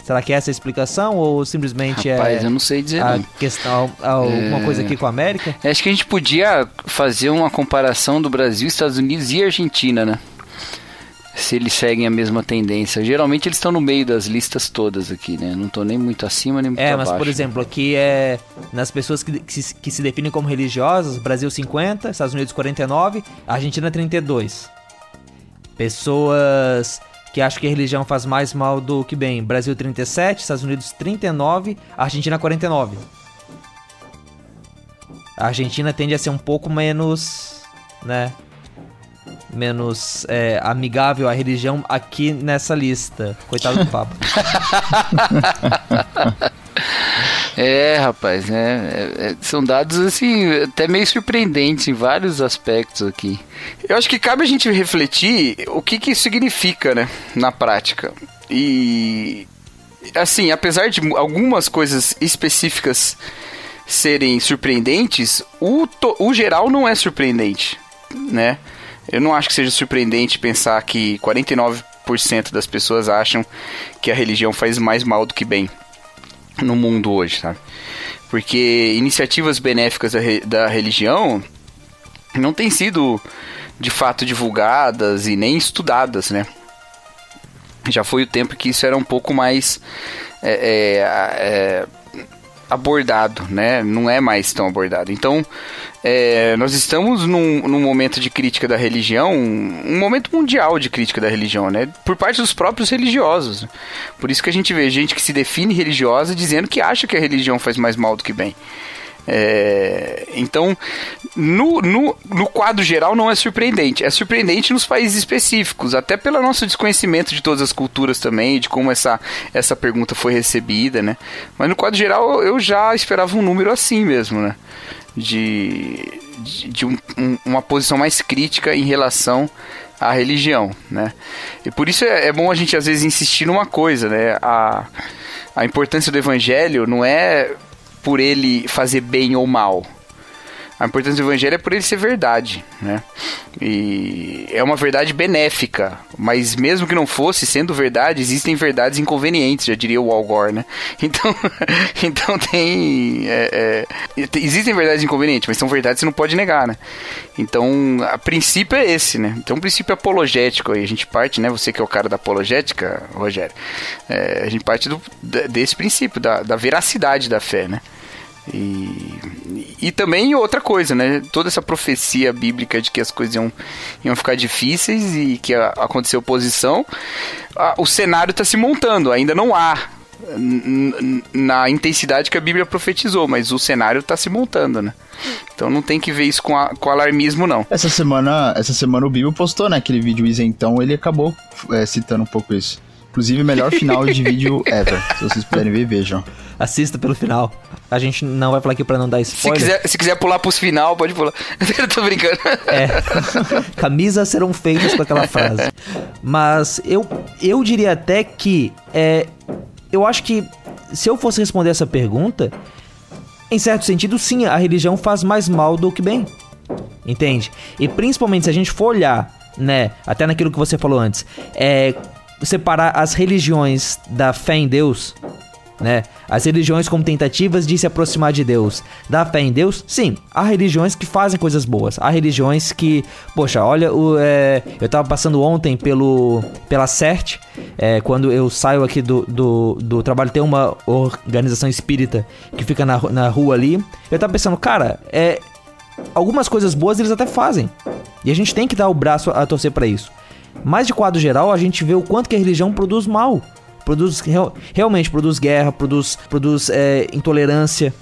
Será que é essa a explicação ou simplesmente Rapaz, é eu não sei dizer a não. questão alguma é... coisa aqui com a América? Acho que a gente podia fazer uma comparação do Brasil, Estados Unidos e Argentina, né? Se eles seguem a mesma tendência. Geralmente eles estão no meio das listas todas aqui, né? Não estou nem muito acima nem muito é, abaixo. É, mas por exemplo, aqui é nas pessoas que, que, se, que se definem como religiosas, Brasil 50, Estados Unidos 49, Argentina 32. Pessoas que acham que a religião faz mais mal do que bem, Brasil 37, Estados Unidos 39, Argentina 49. A Argentina tende a ser um pouco menos, né, menos é, amigável à religião aqui nessa lista. Coitado do Papa. É, rapaz, né? É, é, são dados assim, até meio surpreendentes em vários aspectos aqui. Eu acho que cabe a gente refletir o que, que isso significa, né? Na prática. E assim, apesar de algumas coisas específicas serem surpreendentes, o, o geral não é surpreendente, né? Eu não acho que seja surpreendente pensar que 49% das pessoas acham que a religião faz mais mal do que bem no mundo hoje, sabe? Porque iniciativas benéficas da, da religião não têm sido de fato divulgadas e nem estudadas, né? Já foi o tempo que isso era um pouco mais é, é, é, abordado, né? Não é mais tão abordado. Então, é, nós estamos num, num, momento de crítica da religião, um momento mundial de crítica da religião, né? Por parte dos próprios religiosos. Por isso que a gente vê gente que se define religiosa dizendo que acha que a religião faz mais mal do que bem. É, então, no, no, no quadro geral, não é surpreendente. É surpreendente nos países específicos, até pelo nosso desconhecimento de todas as culturas também, de como essa, essa pergunta foi recebida, né? Mas no quadro geral, eu já esperava um número assim mesmo, né? De, de, de um, um, uma posição mais crítica em relação à religião, né? E por isso é, é bom a gente às vezes insistir numa coisa, né? A, a importância do evangelho não é por ele fazer bem ou mal. A importância do evangelho é por ele ser verdade, né? E é uma verdade benéfica, mas mesmo que não fosse, sendo verdade, existem verdades inconvenientes, já diria o Al Gore, né? Então, então tem... É, é, existem verdades inconvenientes, mas são verdades que você não pode negar, né? Então, a princípio é esse, né? Então, um princípio apologético aí, a gente parte, né? Você que é o cara da apologética, Rogério, é, a gente parte do, desse princípio, da, da veracidade da fé, né? E, e também outra coisa, né? Toda essa profecia bíblica de que as coisas iam, iam ficar difíceis e que ia acontecer oposição, a, o cenário está se montando, ainda não há na intensidade que a Bíblia profetizou, mas o cenário está se montando, né? Então não tem que ver isso com, a, com alarmismo, não. Essa semana, essa semana o Bíblia postou, né, aquele vídeo isentão, ele acabou é, citando um pouco isso. Inclusive, melhor final de vídeo ever. Se vocês puderem ver, vejam. Assista pelo final. A gente não vai falar aqui pra não dar spoiler. Se quiser, se quiser pular pros final, pode pular. Eu tô brincando. É. Camisas serão feitas com aquela frase. Mas eu, eu diria até que. É, eu acho que se eu fosse responder essa pergunta, em certo sentido, sim, a religião faz mais mal do que bem. Entende? E principalmente se a gente for olhar, né, até naquilo que você falou antes, é separar as religiões da fé em Deus, né? As religiões como tentativas de se aproximar de Deus. Da fé em Deus, sim, há religiões que fazem coisas boas. Há religiões que, poxa, olha, o, é, eu tava passando ontem pelo pela CERT, é, quando eu saio aqui do, do, do, trabalho, tem uma organização espírita que fica na, na rua ali. Eu tava pensando, cara, é, algumas coisas boas eles até fazem. E a gente tem que dar o braço a torcer para isso. Mas de quadro geral, a gente vê o quanto que a religião produz mal. Produz real, realmente produz guerra, produz, produz é, intolerância.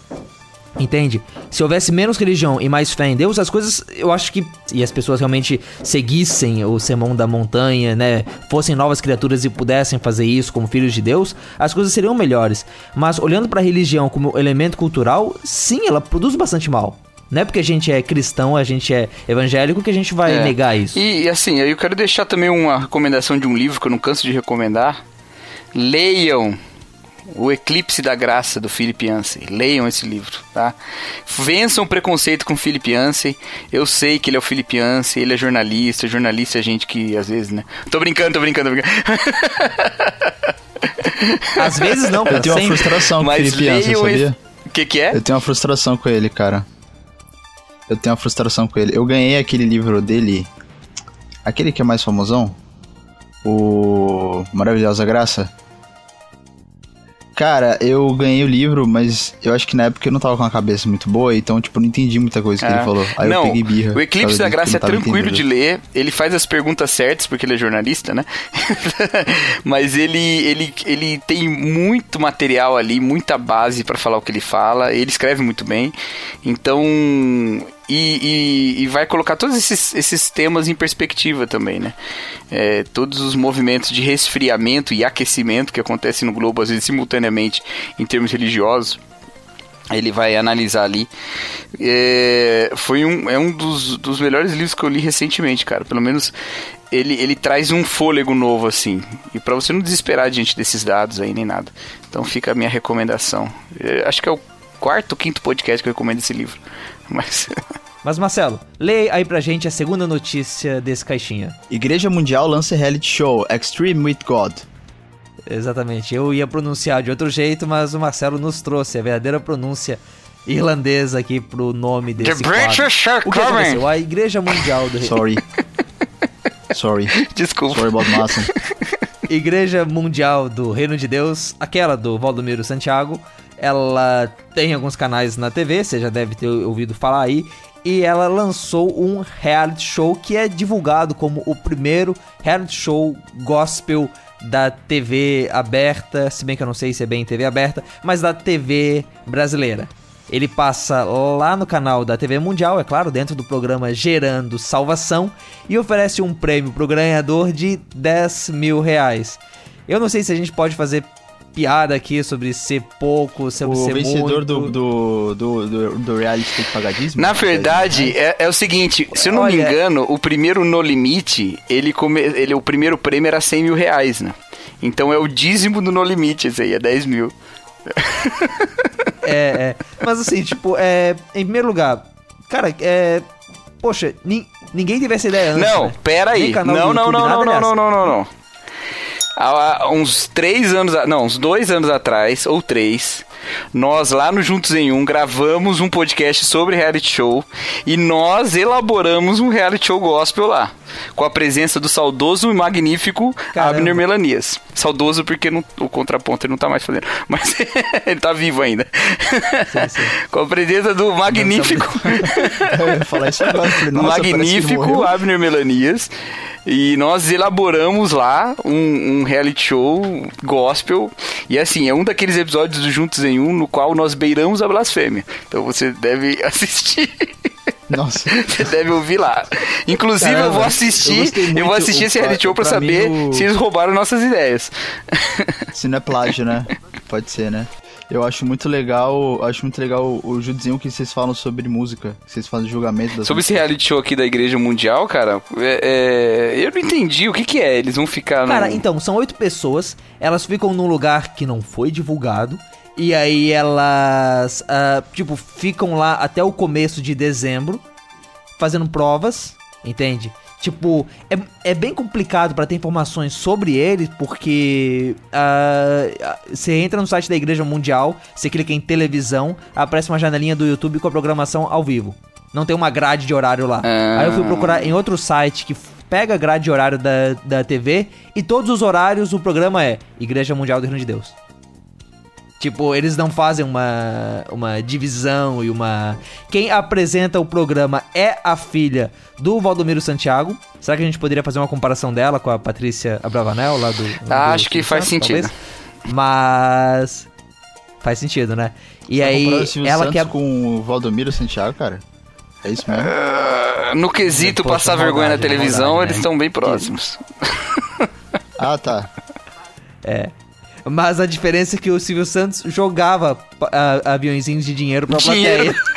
Entende? Se houvesse menos religião e mais fé em Deus, as coisas, eu acho que. E as pessoas realmente seguissem o sermão da montanha, né? Fossem novas criaturas e pudessem fazer isso como filhos de Deus, as coisas seriam melhores. Mas olhando para a religião como elemento cultural, sim, ela produz bastante mal. Não é porque a gente é cristão, a gente é evangélico que a gente vai é. negar isso. E, e assim, eu quero deixar também uma recomendação de um livro que eu não canso de recomendar. Leiam o Eclipse da Graça, do Philip Yancey. Leiam esse livro, tá? Vençam o preconceito com o Philip Yancey. Eu sei que ele é o Philip Yancey, ele é jornalista. Jornalista é gente que, às vezes, né? Tô brincando, tô brincando, tô brincando. Às vezes não, cara. Eu tenho uma frustração com o Philip Yancey, sabia? O que que é? Eu tenho uma frustração com ele, cara eu tenho uma frustração com ele. Eu ganhei aquele livro dele, aquele que é mais famosão, o Maravilhosa Graça. Cara, eu ganhei o livro, mas eu acho que na época eu não tava com a cabeça muito boa, então, tipo, não entendi muita coisa que é. ele falou. Aí não, eu peguei birra. O Eclipse da Graça é tranquilo entendendo. de ler, ele faz as perguntas certas, porque ele é jornalista, né? mas ele, ele, ele tem muito material ali, muita base para falar o que ele fala, ele escreve muito bem. Então, e, e, e, vai colocar todos esses, esses temas em perspectiva também, né? É, todos os movimentos de resfriamento e aquecimento que acontecem no globo, às vezes simultaneamente, em termos religiosos. Ele vai analisar ali. É, foi um, é um dos, dos melhores livros que eu li recentemente, cara. Pelo menos ele, ele traz um fôlego novo, assim. E para você não desesperar diante desses dados aí, nem nada. Então fica a minha recomendação. É, acho que é o quarto, quinto podcast que eu recomendo esse livro. Mas. Mas Marcelo, lê aí pra gente a segunda notícia desse caixinha. Igreja Mundial lança reality show Extreme with God. Exatamente, eu ia pronunciar de outro jeito, mas o Marcelo nos trouxe a verdadeira pronúncia irlandesa aqui pro nome desse The British are O que aconteceu? A Igreja Mundial do Sorry. Sorry. Desculpa. Sorry about. Igreja Mundial do Reino de Deus, aquela do Valdomiro Santiago, ela tem alguns canais na TV, você já deve ter ouvido falar aí. E ela lançou um reality show que é divulgado como o primeiro reality show gospel da TV aberta, se bem que eu não sei se é bem TV aberta, mas da TV brasileira. Ele passa lá no canal da TV Mundial, é claro, dentro do programa Gerando Salvação, e oferece um prêmio pro ganhador de 10 mil reais. Eu não sei se a gente pode fazer piada aqui sobre ser pouco, sobre o ser vencedor do, do, do, do, do reality tem que pagar dízimo? Na verdade, é, é o seguinte, se eu não Olha, me engano, o primeiro No Limite, ele, come, ele, o primeiro prêmio era 100 mil reais, né? Então é o dízimo do No Limite, esse aí, é 10 mil. é, é. Mas assim, tipo, é, em primeiro lugar, Cara, é. Poxa, ni- ninguém teve essa ideia antes. Não, né? pera aí. Não, não, YouTube, não, não, não, não, não, não, não. Há uns três anos, não, uns dois anos atrás, ou três, nós lá no Juntos em Um gravamos um podcast sobre reality show e nós elaboramos um reality show gospel lá, com a presença do saudoso e magnífico Caramba. Abner Melanias. Saudoso porque não- o contraponto ele não tá mais fazendo, mas ele tá vivo ainda. com a presença do magnífico Eu ia falar isso agora. Falei, nossa, magnífico. Abner Melanias. E nós elaboramos lá um, um reality show gospel. E assim, é um daqueles episódios do Juntos em Um no qual nós beiramos a blasfêmia. Então você deve assistir. Nossa. Você deve ouvir lá. Inclusive, eu Caramba, vou eu assistir. gostei Eu, vou assistir esse reality show pra, pra saber o- se eles roubaram nossas ideias. Se não é plágio, né? Pode ser, né? Eu acho muito legal, acho muito legal o Judizinho que vocês falam sobre música, que vocês fazem julgamento das Sobre esse reality show aqui da Igreja Mundial, cara, é- é, eu não entendi o que, que é. Eles vão ficar. Cara, no... então, são oito pessoas, elas ficam num lugar que não foi divulgado, e aí elas, ah, tipo, ficam lá até o começo de dezembro, fazendo provas, entende? Tipo, é, é bem complicado pra ter informações sobre eles, porque ah, você entra no site da Igreja Mundial, você clica em televisão, aparece uma janelinha do YouTube com a programação ao vivo. Não tem uma grade de horário lá. Ah. Aí eu fui procurar em outro site que pega a grade de horário da, da TV e todos os horários o programa é Igreja Mundial do Reino de Deus. Tipo, eles não fazem uma, uma divisão e uma. Quem apresenta o programa é a filha do Valdomiro Santiago. Será que a gente poderia fazer uma comparação dela com a Patrícia Abravanel lá do. do Ah, acho que Silvio faz Santos, sentido. talvez? Mas. Faz sentido, né? E comparando aí, ela Santos quer. com o Valdomiro Santiago, cara? É isso mesmo? Ah, No quesito Poxa, passar vergonha na maldade, televisão, maldade, eles né? estão bem próximos. Ah, tá. É. Mas a diferença é que o Silvio Santos jogava ah, aviãozinhos de dinheiro pra Dinheiro. plateia.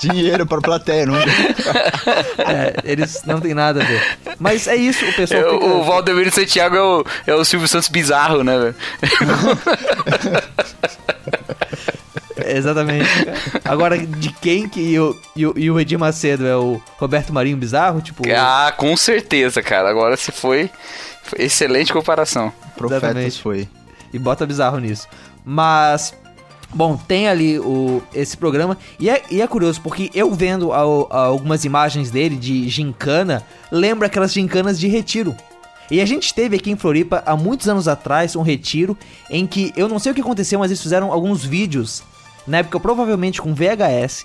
Dinheiro pra plateia, não. É, eles não tem nada a ver. Mas é isso, o pessoal É, fica... O Valdemiro Santiago é o, é o Silvio Santos bizarro, né? velho? Exatamente. Agora, de quem que o, e o, e o Edir Macedo é o Roberto Marinho bizarro? Tipo, Ah, com certeza, cara. Agora se foi, foi excelente comparação. Profetas Exatamente. foi. e bota bizarro nisso. Mas, bom, tem ali o, esse programa. E é, e é curioso, porque eu vendo al- algumas imagens dele de gincana, lembra aquelas gincanas de retiro. E a gente teve aqui em Floripa, há muitos anos atrás, um retiro em que eu não sei o que aconteceu, mas eles fizeram alguns vídeos, na época provavelmente com VHS,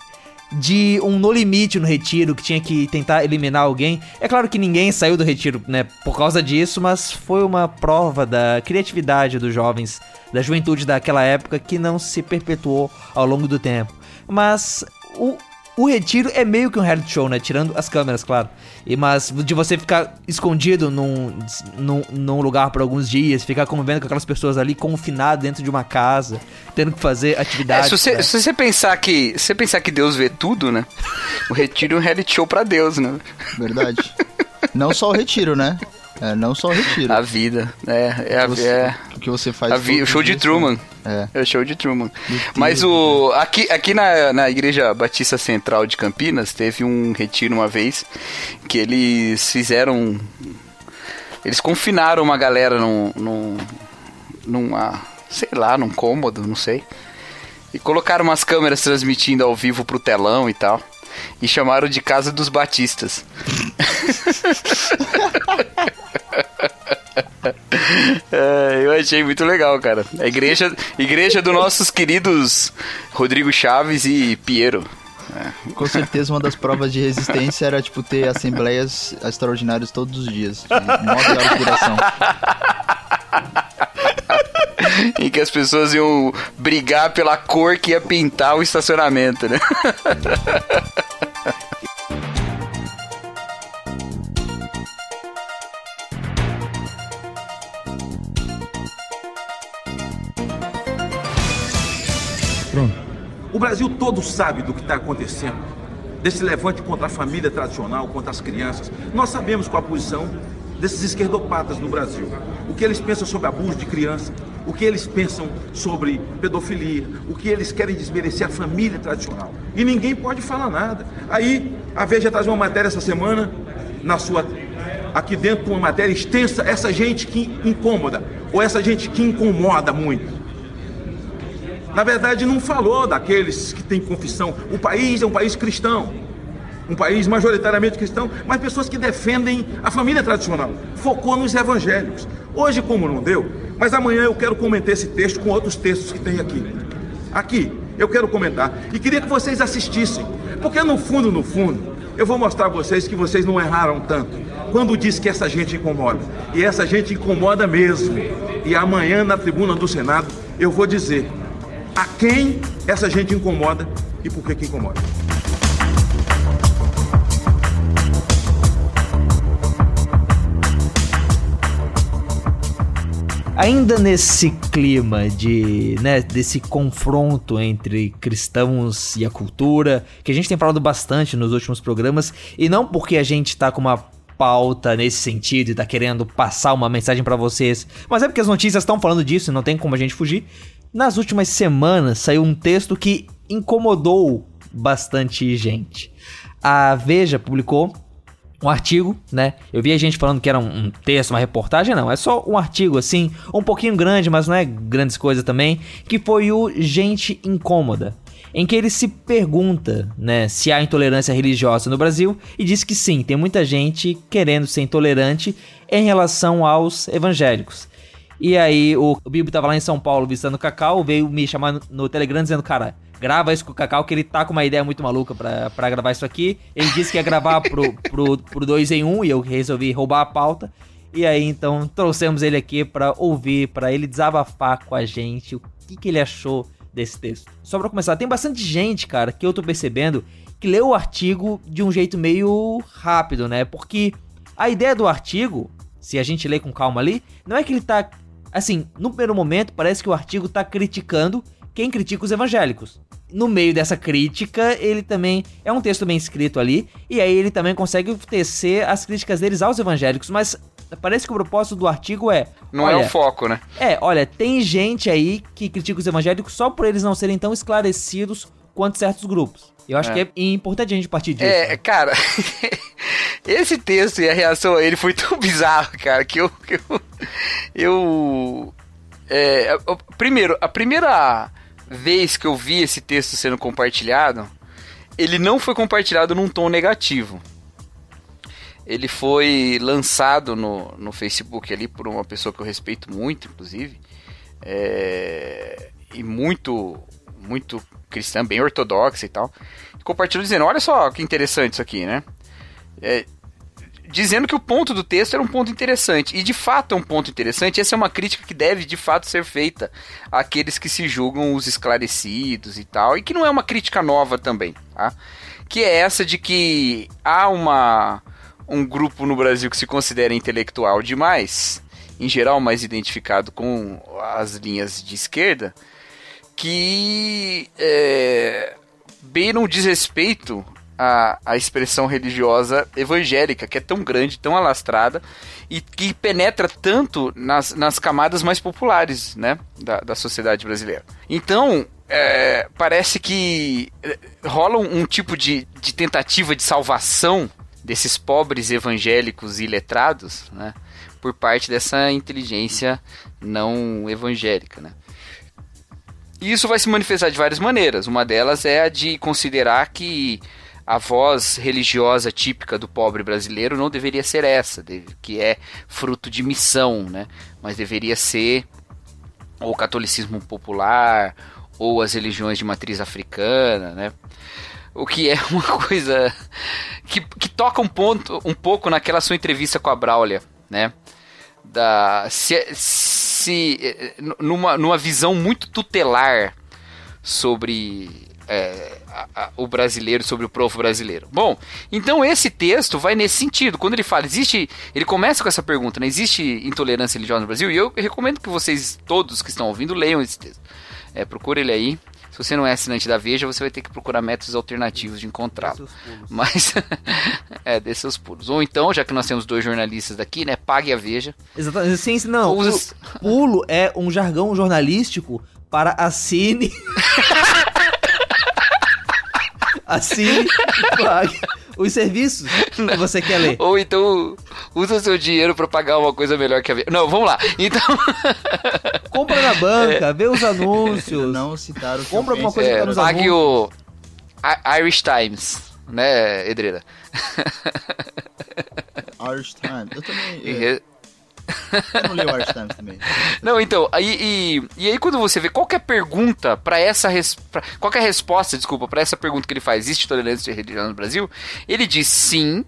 de um no limite no retiro, que tinha que tentar eliminar alguém. É claro que ninguém saiu do retiro, né, por causa disso, mas foi uma prova da criatividade dos jovens, da juventude daquela época que não se perpetuou ao longo do tempo. Mas o, o retiro é meio que um reality show, né, tirando as câmeras, claro. E, mas de você ficar escondido num, num, num lugar por alguns dias, ficar convivendo com aquelas pessoas ali confinado dentro de uma casa, tendo que fazer É, atividades. se, você, né? se você pensar que. Se você pensar que Deus vê tudo, né? O retiro é um reality show pra Deus, né? Verdade. não só o retiro, né? É, não só o retiro. A vida. É, é, a, Você- é O que você faz a vi- o show de Truman. É. É o show de Truman. Mas o. Aqui, aqui na, na Igreja Batista Central de Campinas teve um retiro uma vez que eles fizeram. Eles confinaram uma galera num. num numa. sei lá, num cômodo, não sei. E colocaram umas câmeras transmitindo ao vivo pro telão e tal. E chamaram de Casa dos Batistas. É, eu achei muito legal, cara. A igreja, igreja dos nossos queridos Rodrigo Chaves e Piero. Com certeza uma das provas de resistência era, tipo, ter assembleias extraordinárias todos os dias. De 9 horas de duração. em que as pessoas iam brigar pela cor que ia pintar o estacionamento, né? O Brasil todo sabe do que está acontecendo. Desse levante contra a família tradicional, contra as crianças. Nós sabemos qual a posição desses esquerdopatas no Brasil. O que eles pensam sobre abuso de criança, o que eles pensam sobre pedofilia, o que eles querem desmerecer a família tradicional. E ninguém pode falar nada. Aí a Veja traz uma matéria essa semana, na sua aqui dentro uma matéria extensa, essa gente que incômoda, ou essa gente que incomoda muito. Na verdade, não falou daqueles que têm confissão. O país é um país cristão, um país majoritariamente cristão, mas pessoas que defendem a família tradicional. Focou nos evangélicos. Hoje, como não deu, mas amanhã eu quero comentar esse texto com outros textos que tem aqui. Aqui, eu quero comentar. E queria que vocês assistissem, porque no fundo, no fundo, eu vou mostrar a vocês que vocês não erraram tanto. Quando diz que essa gente incomoda. E essa gente incomoda mesmo. E amanhã, na tribuna do Senado, eu vou dizer a quem essa gente incomoda e por que, que incomoda. Ainda nesse clima de, né, desse confronto entre cristãos e a cultura, que a gente tem falado bastante nos últimos programas, e não porque a gente tá com uma pauta nesse sentido e tá querendo passar uma mensagem para vocês, mas é porque as notícias estão falando disso e não tem como a gente fugir. Nas últimas semanas saiu um texto que incomodou bastante gente. A Veja publicou um artigo, né? Eu vi a gente falando que era um, um, texto, uma reportagem, não. É só um artigo, assim, um pouquinho grande, mas não é grandes coisas também. Que foi o Gente Incômoda. Em que ele se pergunta, né, se há intolerância religiosa no Brasil e diz que sim, tem muita gente querendo ser intolerante em relação aos evangélicos. E aí o, Bibo tava lá em São Paulo visitando Cacau, veio me chamar no, no Telegram dizendo, cara, grava isso com o Cacau, que ele tá com uma ideia muito maluca pra, pra gravar isso aqui. Ele disse que ia gravar pro, pro, pro 2 em 1 um, e eu resolvi roubar a pauta. E aí então trouxemos ele aqui para ouvir, para ele desabafar com a gente o que, que ele achou desse texto. Só pra começar, tem bastante gente, cara, que eu tô percebendo que leu o artigo de um jeito meio rápido, né? Porque a ideia do artigo, se a gente lê com calma ali, não é que ele tá. Assim, no primeiro momento, parece que o artigo tá criticando quem critica os evangélicos. No meio dessa crítica, ele também é um texto bem escrito ali, e aí ele também consegue tecer as críticas deles aos evangélicos, mas parece que o propósito do artigo é. Não olha, é o foco, né? É, olha, tem gente aí que critica os evangélicos só por eles não serem tão esclarecidos quanto certos grupos. Eu acho é. que é importante a gente partir disso. É, né? cara, esse texto e a reação a ele foi tão bizarro, cara, que eu. Que eu, eu é, primeiro, a primeira vez que eu vi esse texto sendo compartilhado, ele não foi compartilhado num tom negativo. Ele foi lançado no, no Facebook ali por uma pessoa que eu respeito muito, inclusive. É, e muito, muito cristã, bem ortodoxa e tal. Compartilhou dizendo: Olha só que interessante isso aqui, né? É, dizendo que o ponto do texto era um ponto interessante. E de fato é um ponto interessante. Essa é uma crítica que deve de fato ser feita àqueles que se julgam os esclarecidos e tal. E que não é uma crítica nova também, tá? Que é essa de que há uma, um grupo no Brasil que se considera intelectual demais, em geral mais identificado com as linhas de esquerda, que é, beiram desrespeito a, a expressão religiosa evangélica, que é tão grande, tão alastrada, e que penetra tanto nas, nas camadas mais populares né, da, da sociedade brasileira. Então, é, parece que é, rola um, um tipo de, de tentativa de salvação desses pobres evangélicos e letrados, né, por parte dessa inteligência não evangélica, né. E isso vai se manifestar de várias maneiras. Uma delas é a de considerar que a voz religiosa típica do pobre brasileiro não deveria ser essa, que é fruto de missão, né? Mas deveria ser o catolicismo popular ou as religiões de matriz africana, né? O que é uma coisa que, que toca um ponto um pouco naquela sua entrevista com a Braulia, né? Da se, se numa, numa visão muito tutelar sobre é, a, a, o brasileiro, sobre o povo brasileiro. Bom, então esse texto vai nesse sentido. Quando ele fala, existe. Ele começa com essa pergunta, né? Existe intolerância religiosa no Brasil? E eu recomendo que vocês, todos que estão ouvindo, leiam esse texto. É, procure ele aí. Se você não é assinante da Veja, você vai ter que procurar métodos alternativos de encontrá-lo. Mas, é, dê seus pulos. Ou então, já que nós temos dois jornalistas daqui, né, pague a Veja. Exatamente. Sim, não. Pulo é um jargão jornalístico para assine. assine e pague os serviços que você quer ler. Ou então usa o seu dinheiro para pagar uma coisa melhor que a Veja. Não, vamos lá. Então. Compra na banca, é. vê os anúncios. Não citar o Compra alguma coisa é, que tá nos Pague o Irish Times, né, Edreira? Irish Times. Eu também. É... Eu não li o também. Não, então, aí, e, e aí quando você vê qualquer pergunta para essa res, pra, qualquer resposta, desculpa, para essa pergunta que ele faz, existe tolerância religiosa no Brasil? Ele diz sim,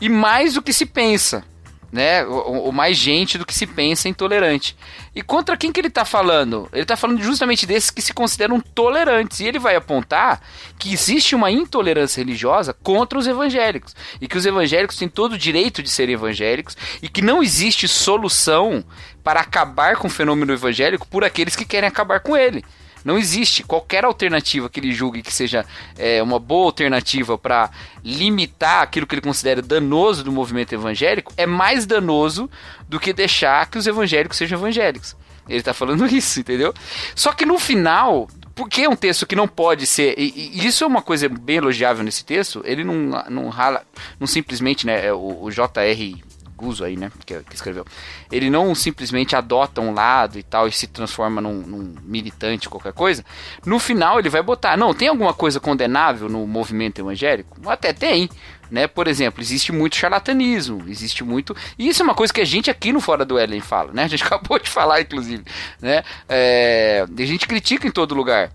e mais do que se pensa né? O, mais gente do que se pensa intolerante. E contra quem que ele está falando? Ele está falando justamente desses que se consideram tolerantes. E ele vai apontar que existe uma intolerância religiosa contra os evangélicos. E que os evangélicos têm todo o direito de serem evangélicos. E que não existe solução para acabar com o fenômeno evangélico por aqueles que querem acabar com ele. Não existe qualquer alternativa que ele julgue que seja é, uma boa alternativa para limitar aquilo que ele considera danoso do movimento evangélico é mais danoso do que deixar que os evangélicos sejam evangélicos. Ele está falando isso, entendeu? Só que no final, porque é um texto que não pode ser. E, e, isso é uma coisa bem elogiável nesse texto. Ele não, não rala. Não simplesmente, né? É o, o J.R. Guzo aí, né, que, que, escreveu, ele não simplesmente adota um lado e tal e se transforma num, num, militante, qualquer coisa. No final ele vai botar, não, tem alguma coisa condenável no movimento evangélico? Até tem, né? Por exemplo, existe muito charlatanismo, existe muito. E isso é uma coisa que a gente aqui no Fora do Ellen fala, né? A gente acabou de falar, inclusive, né? É, a gente critica em todo lugar.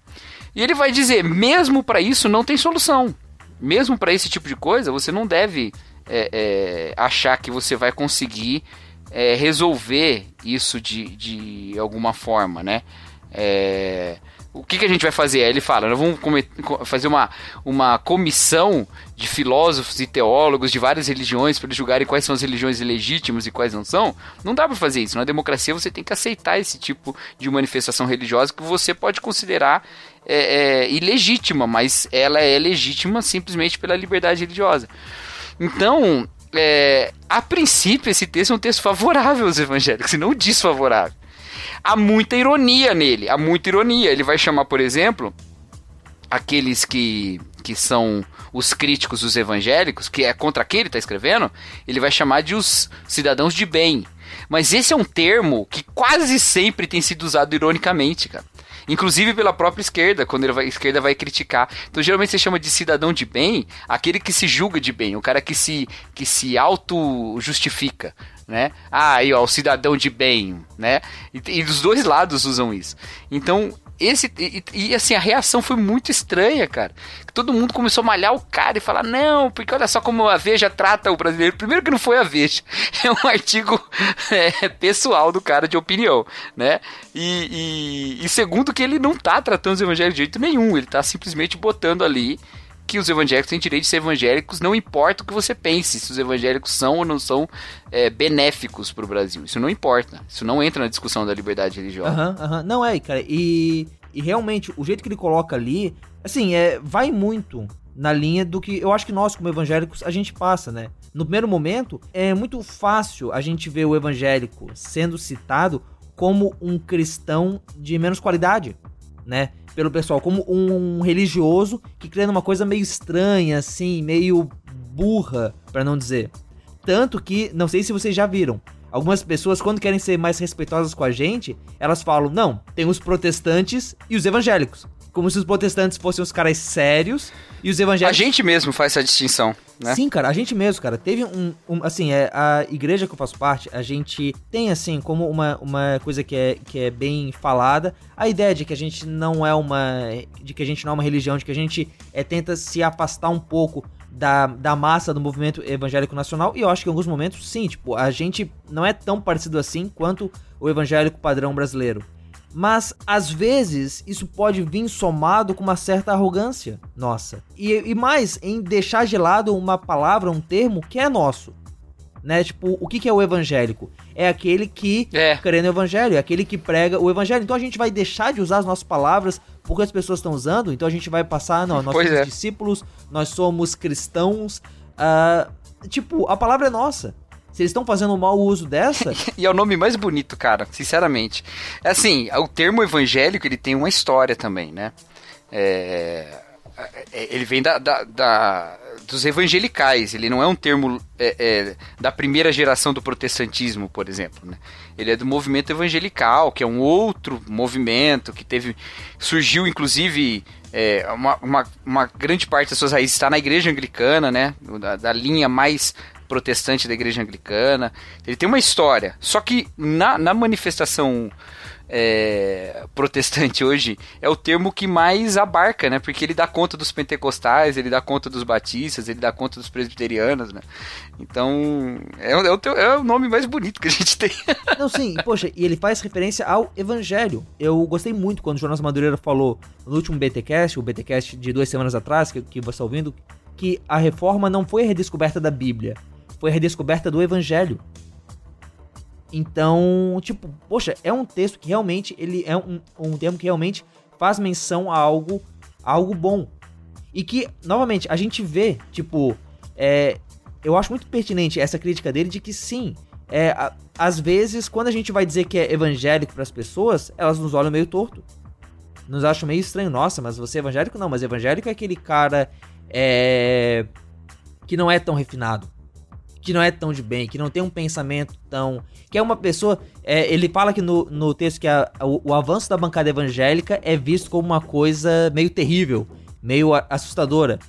E ele vai dizer, mesmo para isso não tem solução. Mesmo para esse tipo de coisa, você não deve é, é, achar que você vai conseguir é, resolver isso de, de alguma forma, né? É, o que, que a gente vai fazer? Aí ele fala, nós vamos fazer uma, uma comissão de filósofos e teólogos de várias religiões para eles julgarem quais são as religiões legítimas e quais não são. Não dá para fazer isso. Na democracia você tem que aceitar esse tipo de manifestação religiosa que você pode considerar é, é, ilegítima, mas ela é legítima simplesmente pela liberdade religiosa. Então, é, a princípio, esse texto é um texto favorável aos evangélicos, e não desfavorável. Há muita ironia nele, há muita ironia. Ele vai chamar, por exemplo, aqueles que, que são os críticos dos evangélicos, que é contra quem ele está escrevendo, ele vai chamar de os cidadãos de bem. Mas esse é um termo que quase sempre tem sido usado ironicamente, cara. Inclusive pela própria esquerda, quando a esquerda vai criticar. Então, geralmente você chama de cidadão de bem aquele que se julga de bem, o cara que se, que se auto-justifica. Né? Ah, aí ó, o cidadão de bem, né? E, e dos dois lados usam isso. Então, esse e, e, assim a reação foi muito estranha, cara. Todo mundo começou a malhar o cara e falar: "Não, porque olha só como a Veja trata o brasileiro". Primeiro que não foi a Veja, é um artigo é, pessoal do cara de opinião, né? E, e, e segundo que ele não tá tratando os evangelhos de jeito nenhum, ele tá simplesmente botando ali que os evangélicos têm direito de ser evangélicos, não importa o que você pense, se os evangélicos são ou não são é, benéficos para o Brasil. Isso não importa. Isso não entra na discussão da liberdade religiosa. Aham, uhum. Uhum. Não é, cara. E, e realmente, o jeito que ele coloca ali, assim, é, vai muito na linha do que eu acho que nós, como evangélicos, a gente passa, né? No primeiro momento, é muito fácil a gente ver o evangélico sendo citado como um cristão de menos qualidade, né? pelo pessoal como um religioso que crê numa coisa meio estranha, assim, meio burra, para não dizer. Tanto que, não sei se vocês já viram, algumas pessoas, quando querem ser mais respeitosas com a gente, elas falam: não, tem os protestantes e os evangélicos como se os protestantes fossem os caras sérios e os evangélicos. A gente mesmo faz essa distinção, né? Sim, cara, a gente mesmo, cara. Teve um. um assim, é, a igreja que eu faço parte, a gente tem, assim, como uma, uma coisa que é, que é bem falada, a ideia de que a gente não é uma. de que a gente não é uma religião, de que a gente é, tenta se afastar um pouco da, da massa do movimento evangélico nacional, e eu acho que em alguns momentos, sim, tipo, a gente não é tão parecido assim quanto o evangélico padrão brasileiro mas às vezes isso pode vir somado com uma certa arrogância nossa. E, e mais, em deixar de lado uma palavra, um termo que é nosso. Né? Tipo, o que, que é o evangélico? É aquele que É. crê no evangelho, é aquele que prega o evangelho. Então a gente vai deixar de usar as nossas palavras porque as pessoas estão usando, então a gente vai passar, não, nós Pois somos é. discípulos, nós somos cristãos. ah, tipo, a palavra é nossa. Se eles estão fazendo mau uso dessa, E é o nome mais bonito, cara, sinceramente. É Assim, o termo evangélico, ele tem uma história também, né? É, é, ele vem da, da- da- dos evangelicais, ele não é um termo é, é, da primeira geração do protestantismo, por exemplo, né? Ele é do movimento evangelical, que é um outro movimento que teve... Surgiu, inclusive, é, uma, uma, uma grande parte das suas raízes está na igreja anglicana, né? Da, da linha mais protestante da igreja anglicana. Ele tem uma história. Só que na, na manifestação é, protestante hoje é o termo que mais abarca, né? Porque ele dá conta dos pentecostais, ele dá conta dos batistas, ele dá conta dos presbiterianos, né? Então é, o- é o, teu- é o nome mais bonito que a gente tem. Não, sim, poxa, e ele faz referência ao Evangelho. Eu gostei muito quando o Jonas Madureira falou no último BTcast, o BTcast de duas semanas atrás, que, que você está ouvindo, que a reforma não foi a redescoberta da Bíblia, foi a redescoberta do Evangelho. Então, tipo, poxa, é um texto que realmente ele é um, um termo que realmente faz menção a algo, a algo bom. E que, novamente, a gente vê, tipo, é, eu acho muito pertinente essa crítica dele de que sim, é, a- às vezes, quando a gente vai dizer que é evangélico para as pessoas, elas nos olham meio torto. Nos acham meio estranho. Nossa, mas você é evangélico? Não, mas evangélico é aquele cara é, que não é tão refinado. Que não é tão de bem, que não tem um pensamento tão. Que é uma pessoa. é, ele fala que no, no texto que a- o, o avanço da bancada evangélica é visto como uma coisa meio terrível, meio assustadora.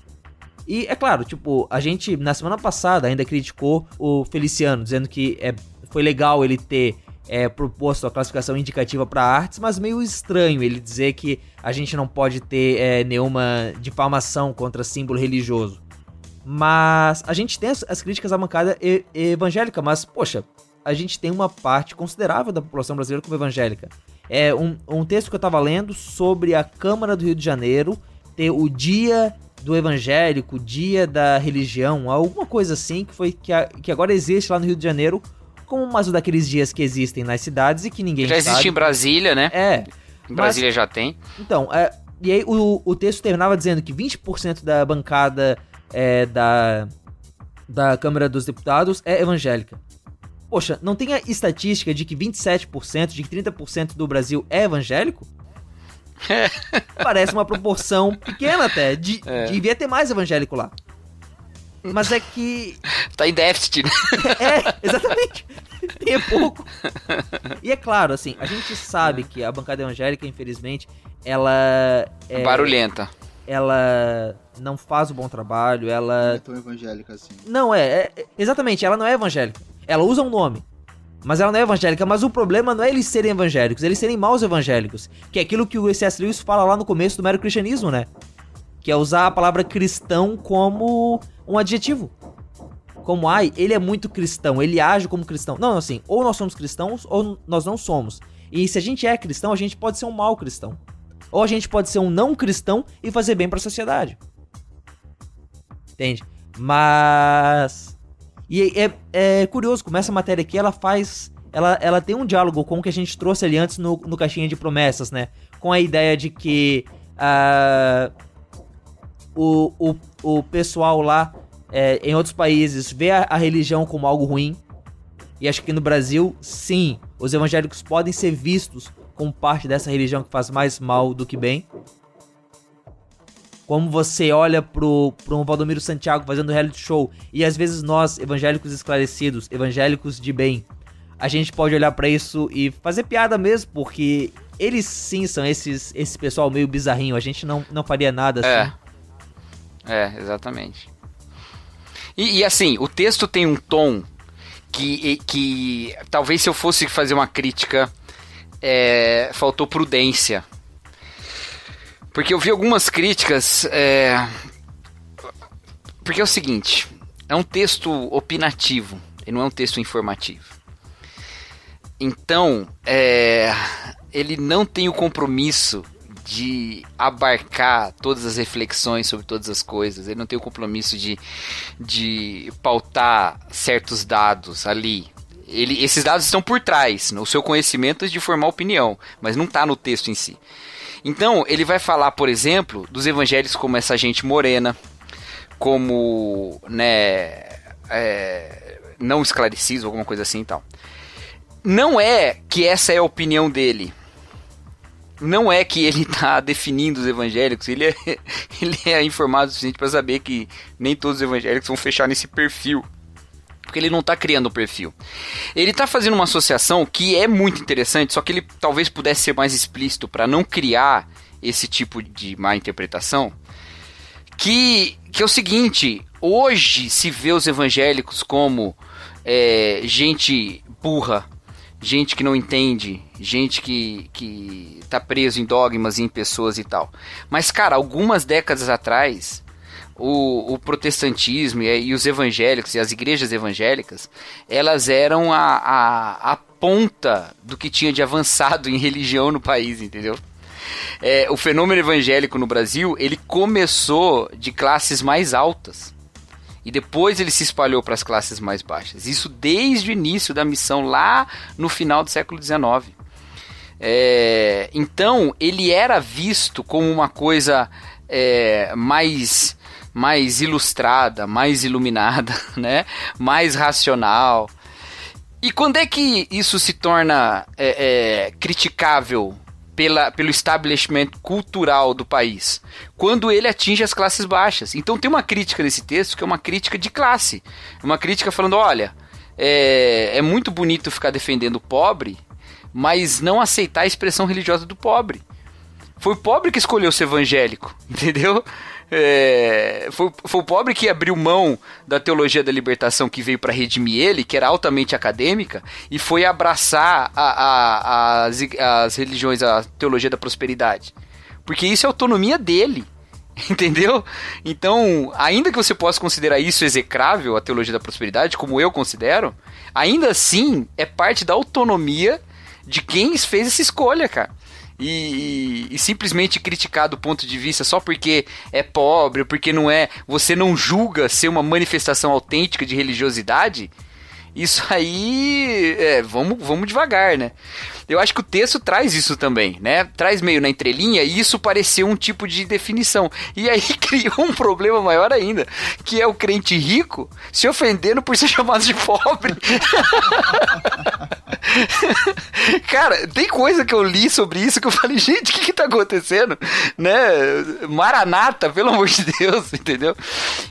E é claro, tipo, a gente na semana passada ainda criticou o Feliciano, dizendo que é, foi legal ele ter é, proposto a classificação indicativa para artes, mas meio estranho ele dizer que a gente não pode ter é, nenhuma difamação contra símbolo religioso. Mas a gente tem as, as críticas à bancada e- evangélica, mas, poxa, a gente tem uma parte considerável da população brasileira como evangélica. É um, um texto que eu tava lendo sobre a Câmara do Rio de Janeiro ter o dia do evangélico, dia da religião, alguma coisa assim, que foi que, a- que agora existe lá no Rio de Janeiro, como mais um daqueles dias que existem nas cidades e que ninguém Já existe sabe. em Brasília, né? É. Em Brasília já tem. Então, é, e aí o, o texto terminava dizendo que 20% da bancada é, da, da Câmara dos Deputados é evangélica. Poxa, não tem a estatística de que 27%, de que 30% do Brasil é evangélico? Parece uma proporção pequena até. De, É. Devia ter mais evangélico lá. Mas é que. Tá em déficit, né? É, exatamente. Tem pouco. E é claro, assim, a gente sabe que a bancada evangélica, infelizmente, ela. É, Barulhenta. Ela não faz o bom trabalho, ela. é tão evangélica assim. Não, é, é- Exatamente, ela não é evangélica. Ela usa um nome. Mas ela não é evangélica. Mas o problema não é eles serem evangélicos, eles serem maus evangélicos. Que é aquilo que o C.S. Lewis fala lá no começo do mero cristianismo, né? Que é usar a palavra cristão como um adjetivo. Como, ai, ele é muito cristão, ele age como cristão. Não, assim, ou nós somos cristãos ou nós não somos. E se a gente é cristão, a gente pode ser um mau cristão. Ou a gente pode ser um não cristão e fazer bem pra sociedade. Entende? Mas. E é, é curioso, como essa matéria aqui, ela faz. Ela, ela tem um diálogo com o que a gente trouxe ali antes no, no Caixinha de Promessas, né? Com a ideia de que. ah, o, o, o pessoal lá é, em outros países vê a, a religião como algo ruim. E acho que no Brasil, sim, os evangélicos podem ser vistos como parte dessa religião que faz mais mal do que bem. Como você olha pro, pro Valdomiro Santiago fazendo reality show e às vezes nós, evangélicos esclarecidos, evangélicos de bem, a gente pode olhar pra isso e fazer piada mesmo, porque eles sim são esses, esse pessoal meio bizarrinho, a gente não, não faria nada assim. É. É, exatamente. E, e, assim, o texto tem um tom que, que talvez se eu fosse fazer uma crítica, é, faltou prudência. Porque eu vi algumas críticas. é, porque é o seguinte: é um texto opinativo, e não é um texto informativo. Então, é, ele não tem o compromisso de abarcar todas as reflexões sobre todas as coisas, ele não tem o compromisso de, de pautar certos dados ali. Ele, esses dados estão por trás, no seu conhecimento de formar opinião, mas não está no texto em si. Então, ele vai falar, por exemplo, dos evangelhos como essa gente morena, como, né, é, não esclarecidos, alguma coisa assim e tal. Não é que essa é a opinião dele. Não é que ele está definindo os evangélicos, ele é, ele é informado o suficiente para saber que nem todos os evangélicos vão fechar nesse perfil porque ele não está criando um perfil. Ele está fazendo uma associação que é muito interessante, só que ele talvez pudesse ser mais explícito para não criar esse tipo de má interpretação. Que, que é o seguinte: hoje se vê os evangélicos como é, gente burra, gente que não entende, gente que, que tá preso em dogmas e em pessoas e tal. Mas, cara, algumas décadas atrás, o, o protestantismo e, e, os evangélicos e as igrejas evangélicas, elas eram a, a, a ponta do que tinha de avançado em religião no país, entendeu? É, o fenômeno evangélico no Brasil, ele começou de classes mais altas. E depois ele se espalhou para as classes mais baixas. Isso desde o início da missão, lá no final do século XIX. É, então, ele era visto como uma coisa é, mais mais ilustrada, mais iluminada, né? mais racional. E quando é que isso se torna é, é, criticável pela, pelo establishment cultural do país? Quando ele atinge as classes baixas. Então tem uma crítica nesse texto que é uma crítica de classe. Uma crítica falando: olha, é, é muito bonito ficar defendendo o pobre, mas não aceitar a expressão religiosa do pobre. Foi o pobre que escolheu ser evangélico, entendeu? É, foi, foi o pobre que abriu mão da teologia da libertação que veio para redimir ele, que era altamente acadêmica, e foi abraçar a, a, as, as religiões, a teologia da prosperidade. Porque isso é autonomia dele. Entendeu? Então, ainda que você possa considerar isso execrável, a teologia da prosperidade, como eu considero, ainda assim é parte da autonomia de quem fez essa escolha, cara e, e, simplesmente criticar do ponto de vista só porque é pobre, porque não é, você não julga ser uma manifestação autêntica de religiosidade, isso aí, é, vamos, vamos devagar, né? Eu acho que o texto traz isso também, né? Traz meio na entrelinha e isso pareceu um tipo de definição. E aí criou um problema maior ainda, que é o crente rico se ofendendo por ser chamado de pobre. Cara, tem coisa que eu li sobre isso que eu falei, gente, o que que tá acontecendo? Né? Maranata, pelo amor de Deus, entendeu?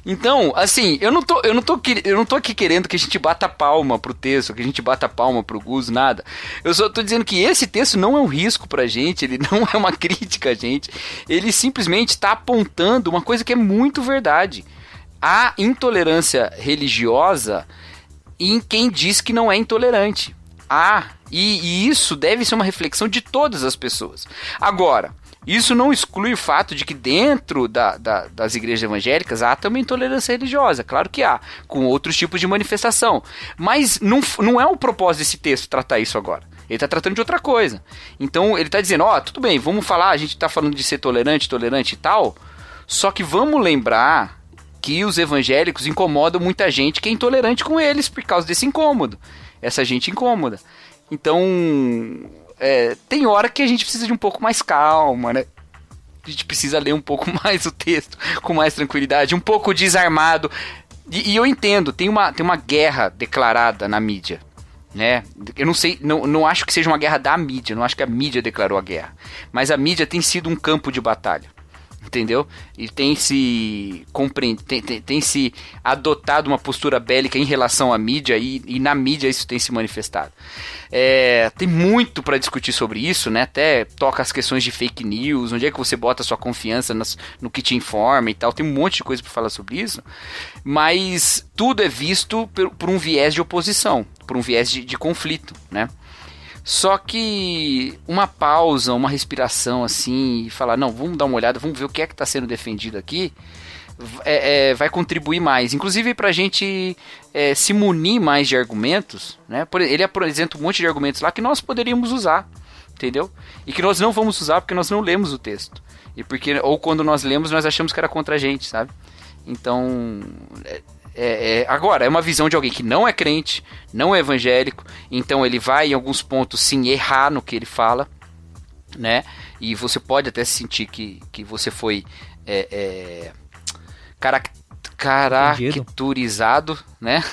Então, assim, eu não tô, eu não tô, eu não tô aqui querendo que a gente bata palma pro texto, que a gente bata palma pro Gus, nada. Eu só tô dizendo que esse texto não é um risco pra gente, ele não é uma crítica a gente. Ele simplesmente está apontando uma coisa que é muito verdade. A intolerância religiosa em quem diz que não é intolerante há, e, e isso deve ser uma reflexão de todas as pessoas. Agora, isso não exclui o fato de que dentro da, da, das igrejas evangélicas há também intolerância religiosa, claro que há, com outros tipos de manifestação. Mas não, não é o propósito desse texto tratar isso agora. Ele está tratando de outra coisa. Então ele está dizendo: ó, oh, tudo bem, vamos falar, a gente está falando de ser tolerante, tolerante e tal, só que vamos lembrar que os evangélicos incomodam muita gente que é intolerante com eles por causa desse incômodo essa gente incômoda. Então, é, tem hora que a gente precisa de um pouco mais calma, né? A gente precisa ler um pouco mais o texto com mais tranquilidade, um pouco desarmado. E, e eu entendo, tem uma, tem uma guerra declarada na mídia. Né? Eu não sei, não, não acho que seja uma guerra da mídia, não acho que a mídia declarou a guerra. Mas a mídia tem sido um campo de batalha entendeu? E tem se compreend... tem, tem, tem, se adotado uma postura bélica em relação à mídia e, e na mídia isso tem se manifestado. É, tem muito para discutir sobre isso, né? Até toca as questões de fake news, onde é que você bota sua confiança nas, no que te informa e tal. Tem um monte de coisa para falar sobre isso, mas tudo é visto por, por um viés de oposição, por um viés de, de conflito, né? Só que uma pausa, uma respiração assim, e falar, não, vamos dar uma olhada, vamos ver o que é que está sendo defendido aqui, é, é, vai contribuir mais. Inclusive para a gente é, se munir mais de argumentos, né? Ele apresenta um monte de argumentos lá que nós poderíamos usar entendeu? E que nós não vamos usar porque nós não lemos o texto. E porque ou quando nós lemos nós achamos que era contra a gente, sabe? Então, é, é, agora, é uma visão de alguém que não é crente, não é evangélico, então ele vai em alguns pontos sim errar no que ele fala, né? E você pode até sentir que, que você foi é, é, carac caracterizado, né?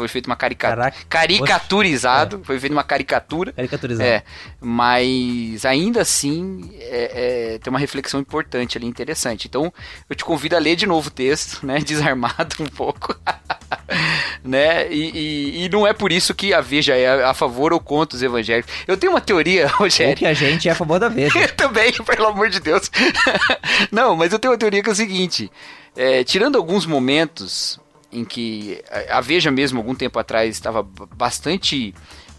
Foi feito uma caricatura. Caricaturizado. É. Foi feito uma caricatura. Caricaturizado. É. Mas ainda assim é, é, tem uma reflexão importante ali, interessante. Então eu te convido a ler de novo o texto, né? Desarmado um pouco. né? E, e, e, não é por isso que a Veja é a favor ou contra os evangélicos. Eu tenho uma teoria, Rogério. Ou que a gente é a favor da Veja. eu também, pelo amor de Deus. não, mas eu tenho uma teoria que é o seguinte. É, tirando alguns momentos em que a Veja mesmo, algum tempo atrás, estava bastante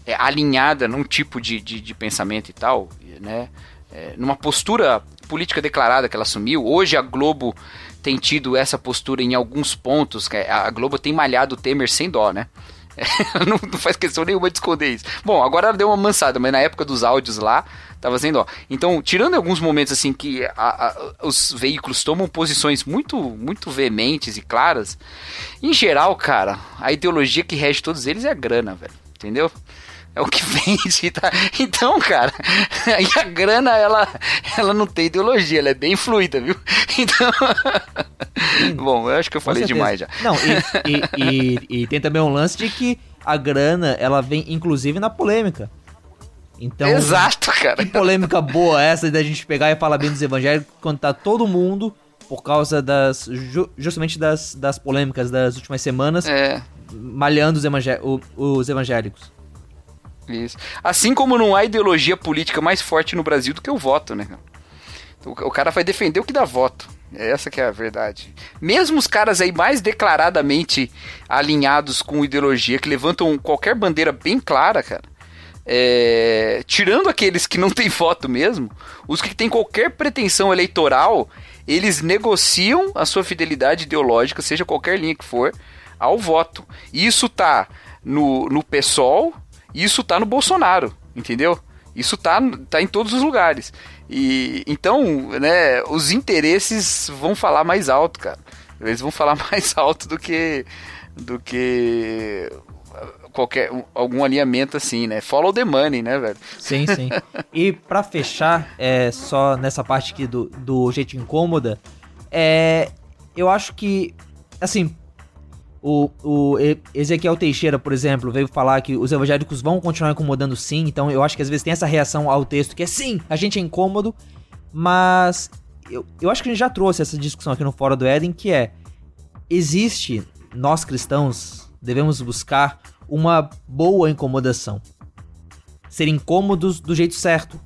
é, alinhada num tipo de, de, de, pensamento e tal, né? É, numa postura política declarada que ela assumiu. Hoje a Globo tem tido essa postura em alguns pontos. A Globo tem malhado o Temer sem dó, né? não, não, faz questão nenhuma de esconder isso. Bom, agora ela deu uma mansada, mas na época dos áudios lá, tava sendo, ó. Então, tirando alguns momentos assim que a, a, os veículos tomam posições muito, muito veementes e claras, em geral, cara, a ideologia que rege todos eles é a grana, velho. Entendeu? É o que vende, tá? Então, cara, aí a grana, ela, ela não tem ideologia, ela é bem fluida, viu? Então. Bom, eu acho que eu falei demais já. Não, e, e, e, e, tem também um lance de que a grana, ela vem inclusive na polêmica. Então, Exato, cara. Que polêmica boa essa da gente pegar e falar bem dos evangélicos quando tá todo mundo, por causa das. justamente das, das polêmicas das últimas semanas, é. malhando os, evangé os evangélicos. Isso. Assim como não há ideologia política mais forte no Brasil do que o voto, né? O cara vai defender o que dá voto. É essa que é a verdade. Mesmo os caras aí mais declaradamente alinhados com ideologia, que levantam qualquer bandeira bem clara, cara. É... tirando aqueles que não têm voto mesmo, os que têm qualquer pretensão eleitoral, eles negociam a sua fidelidade ideológica, seja qualquer linha que for, ao voto. Isso tá no, no PSOL, isso tá no Bolsonaro, entendeu? Isso tá, tá em todos os lugares. E então, né, os interesses vão falar mais alto, cara. Eles vão falar mais alto do que do que qualquer algum alinhamento assim, né? Follow the money, né, velho? Sim, sim. e para fechar, é só nessa parte aqui do, do jeito incômoda, é eu acho que assim, o, o Ezequiel Teixeira, por exemplo, veio falar que os evangélicos vão continuar incomodando sim, então eu acho que às vezes tem essa reação ao texto que é sim, a gente é incômodo, mas eu, eu acho que a gente já trouxe essa discussão aqui no Fora do Éden, que é, existe, nós cristãos devemos buscar uma boa incomodação. Ser incômodos do jeito certo.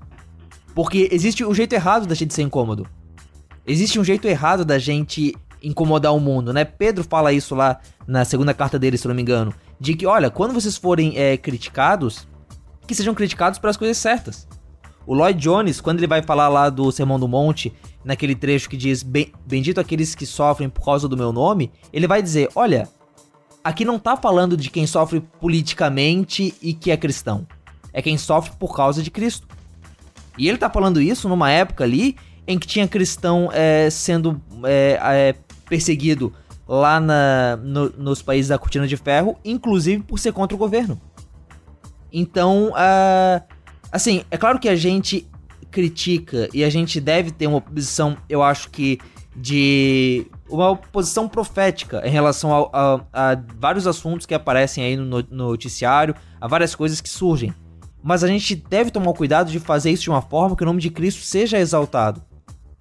Porque existe o jeito errado da gente ser incômodo. Existe um jeito errado da gente incomodar o mundo, né? Pedro fala isso lá na segunda carta dele, se não me engano, de que, olha, quando vocês forem é, criticados, que sejam criticados pelas coisas certas. O Lloyd Jones, quando ele vai falar lá do Sermão do Monte, naquele trecho que diz Bendito aqueles que sofrem por causa do meu nome, ele vai dizer: Olha, aqui não tá falando de quem sofre politicamente e que é cristão. É quem sofre por causa de Cristo. E ele tá falando isso numa época ali em que tinha cristão é, sendo é, é, perseguido lá na, no, nos países da cortina de ferro, inclusive por ser contra o governo. Então, uh, assim, é claro que a gente critica e a gente deve ter uma posição, eu acho que, de uma posição profética em relação a, a, a vários assuntos que aparecem aí no, no noticiário, a várias coisas que surgem. Mas a gente deve tomar cuidado de fazer isso de uma forma que o nome de Cristo seja exaltado.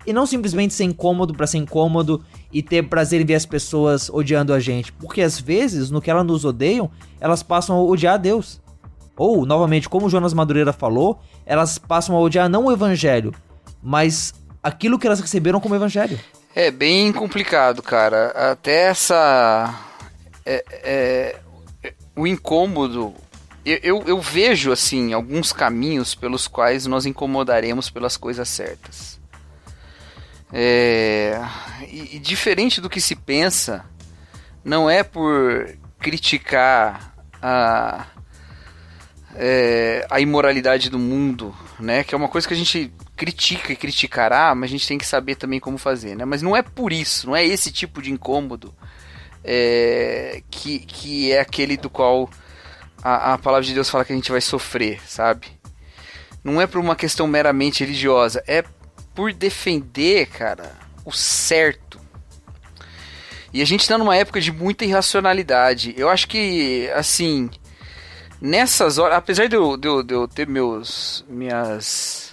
E não simplesmente ser incômodo para ser incômodo e ter prazer em ver as pessoas odiando a gente. Porque às vezes, no que elas nos odeiam, elas passam a odiar a Deus. Ou, novamente, como Jonas Madureira falou, elas passam a odiar não o evangelho, mas aquilo que elas receberam como evangelho. É bem complicado, cara. Até essa. É, é, o incômodo. Eu, eu, eu vejo, assim, alguns caminhos pelos quais nós incomodaremos pelas coisas certas. É, e, e diferente do que se pensa, não é por criticar a, é, a imoralidade do mundo, né? Que é uma coisa que a gente critica e criticará, mas a gente tem que saber também como fazer, né? Mas não é por isso, não é esse tipo de incômodo é, que, que é aquele do qual a, a palavra de Deus fala que a gente vai sofrer, sabe? Não é por uma questão meramente religiosa, é por defender, cara, o certo. E a gente está numa época de muita irracionalidade. Eu acho que, assim, nessas horas, apesar de eu, de eu, de eu ter meus, minhas,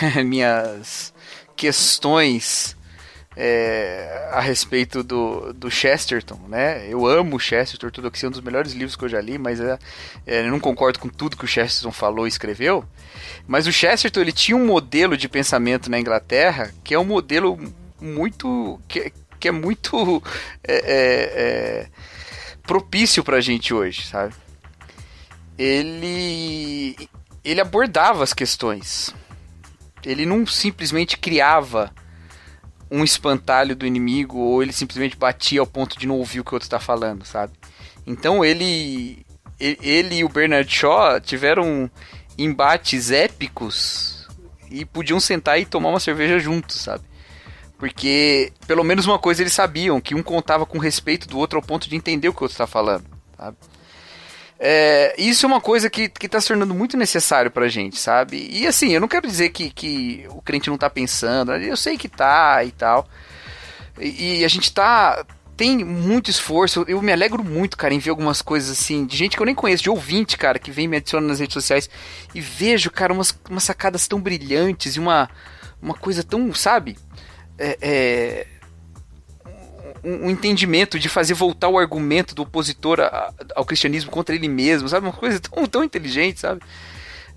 minhas questões é, a respeito do, do Chesterton, né? Eu amo o Chesterton, Ortodoxia é um dos melhores livros que eu já li, mas é, é, eu não concordo com tudo que o Chesterton falou e escreveu. Mas o Chesterton ele tinha um modelo de pensamento na Inglaterra que é um modelo muito que, que é muito é, é, é propício para a gente hoje, sabe? Ele ele abordava as questões. Ele não simplesmente criava um espantalho do inimigo ou ele simplesmente batia ao ponto de não ouvir o que o outro está falando, sabe? Então ele ele e o Bernard Shaw tiveram embates épicos e podiam sentar e tomar uma cerveja juntos, sabe? Porque pelo menos uma coisa eles sabiam, que um contava com respeito do outro ao ponto de entender o que o outro está falando, sabe? É, isso é uma coisa que, que tá se tornando muito necessário pra gente, sabe? E assim, eu não quero dizer que, que o crente não tá pensando, eu sei que tá e tal. E, e a gente tá. Tem muito esforço, eu me alegro muito, cara, em ver algumas coisas assim, de gente que eu nem conheço, de ouvinte, cara, que vem me adiciona nas redes sociais e vejo, cara, umas, umas sacadas tão brilhantes e uma, uma coisa tão, sabe? É, é, um, um, entendimento de fazer voltar o argumento do opositor a, ao cristianismo contra ele mesmo, sabe? Uma coisa tão, tão inteligente, sabe?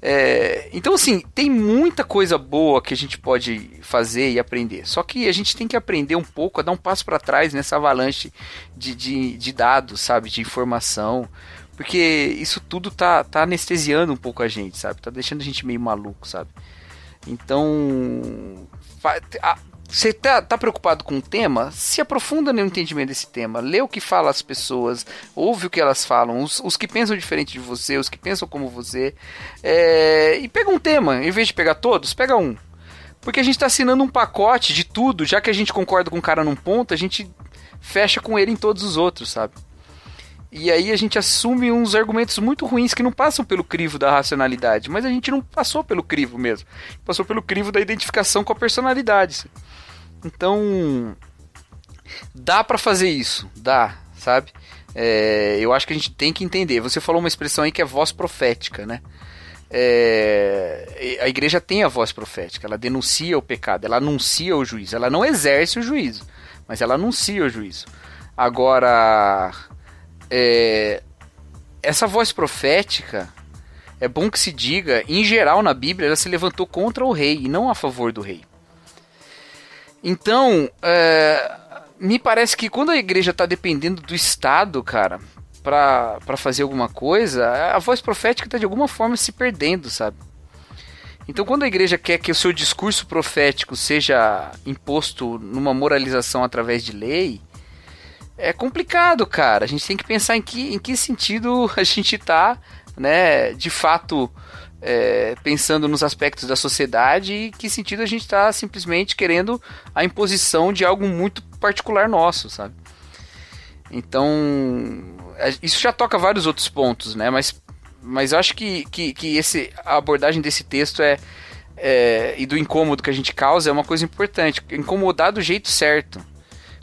É, então, assim, tem muita coisa boa que a gente pode fazer e aprender. Só que a gente tem que aprender um pouco a dar um passo para trás nessa avalanche de, de, de, dados, sabe? De informação. Porque isso tudo tá, tá anestesiando um pouco a gente, sabe? Tá deixando a gente meio maluco, sabe? Então, você tá, tá, preocupado com o tema? Se aprofunda no entendimento desse tema. Lê o que falam as pessoas, ouve o que elas falam, os, os que pensam diferente de você, os que pensam como você. É, e pega um tema, em vez de pegar todos, pega um. Porque a gente está assinando um pacote de tudo, já que a gente concorda com o cara num ponto, a gente fecha com ele em todos os outros, sabe? E aí a gente assume uns argumentos muito ruins que não passam pelo crivo da racionalidade, mas a gente não passou pelo crivo mesmo. Passou pelo crivo da identificação com a personalidade. Então, dá para fazer isso, dá, sabe? É, eu acho que a gente tem que entender. Você falou uma expressão aí que é voz profética, né? É, a igreja tem a voz profética, ela denuncia o pecado, ela anuncia o juízo, ela não exerce o juízo, mas ela anuncia o juízo. Agora, é, essa voz profética, é bom que se diga, em geral na Bíblia, ela se levantou contra o rei e não a favor do rei. Então, é, me parece que quando a igreja está dependendo do Estado, cara, para fazer alguma coisa, a voz profética está de alguma forma se perdendo, sabe? Então, quando a igreja quer que o seu discurso profético seja imposto numa moralização através de lei, é complicado, cara. A gente tem que pensar em que, em que sentido a gente está, né, de fato é, pensando nos aspectos da sociedade e que sentido a gente está simplesmente querendo a imposição de algo muito particular nosso, sabe? Então, isso já toca vários outros pontos, né? Mas, mas eu acho que, que, que esse, a abordagem desse texto é, é, e do incômodo que a gente causa é uma coisa importante. Incomodar do jeito certo,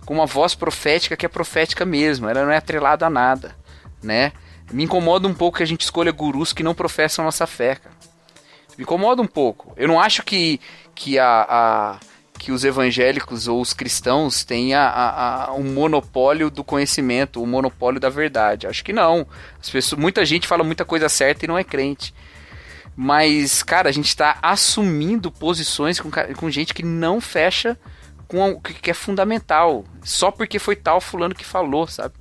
com uma voz profética que é profética mesmo, ela não é atrelada a nada, né? Me incomoda um pouco que a gente escolha gurus que não professam nossa fé, cara. Me incomoda um pouco. Eu não acho que, que, a, a que os evangélicos ou os cristãos tenham a, a, um monopólio do conhecimento, o um monopólio da verdade. Acho que não. As pessoas, muita gente fala muita coisa certa e não é crente. Mas, cara, a gente está assumindo posições com, com gente que não fecha com o que é fundamental. Só porque foi tal fulano que falou, sabe?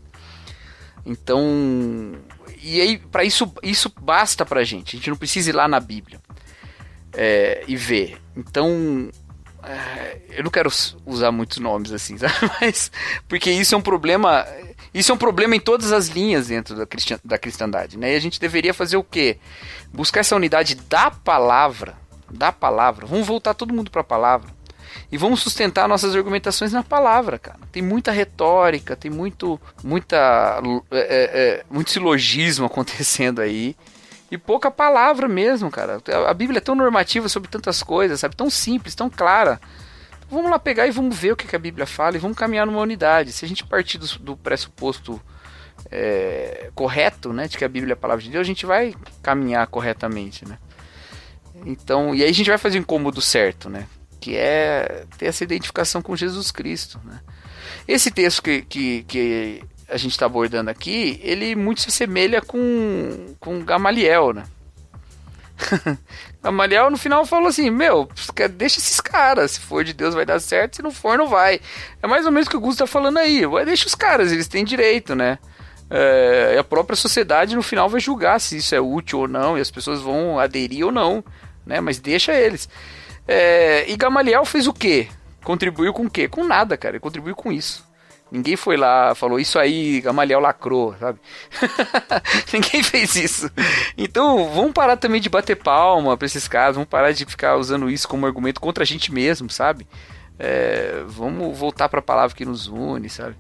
Então, e aí para isso isso basta pra gente. A gente não precisa ir lá na Bíblia é, e ver. Então, É, eu não quero usar muitos nomes assim, sabe? Mas. Porque isso é um problema. Isso é um problema em todas as linhas dentro da, cristian, da cristandade, né? E a gente deveria fazer o quê? Buscar essa unidade da palavra. Da palavra. Vamos voltar todo mundo para a palavra. E vamos sustentar nossas argumentações na palavra, cara. Tem muita retórica, tem muito, muita, é, é, é muito silogismo acontecendo aí e pouca palavra mesmo, cara. A Bíblia é tão normativa sobre tantas coisas, sabe? Tão simples, tão clara. Vamos lá pegar e vamos ver o que a Bíblia fala e vamos caminhar numa unidade. Se a gente partir do, do pressuposto é, correto, né, de que a Bíblia é a palavra de Deus, a gente vai caminhar corretamente, né? Então, e aí a gente vai fazer o incômodo certo, né? Que é ter essa identificação com Jesus Cristo, né? Esse texto que, que, que a gente está abordando aqui, ele muito se assemelha com, com Gamaliel, né? Gamaliel no final falou assim: Meu, deixa esses caras. Se for de Deus vai dar certo, se não for, não vai. É mais ou menos o que o Gusto tá falando aí. Deixa os caras, eles têm direito, né? É, a própria sociedade no final vai julgar se isso é útil ou não, e as pessoas vão aderir ou não, né? Mas deixa eles. É, e Gamaliel fez o quê? Contribuiu com o quê? Com nada, cara. Ele contribuiu com isso. Ninguém foi lá, falou isso aí, Gamaliel lacrou, sabe? Ninguém fez isso. Então, vamos parar também de bater palma pra esses caras, vamos parar de ficar usando isso como argumento contra a gente mesmo, sabe? É, vamos voltar para a palavra que nos une, sabe?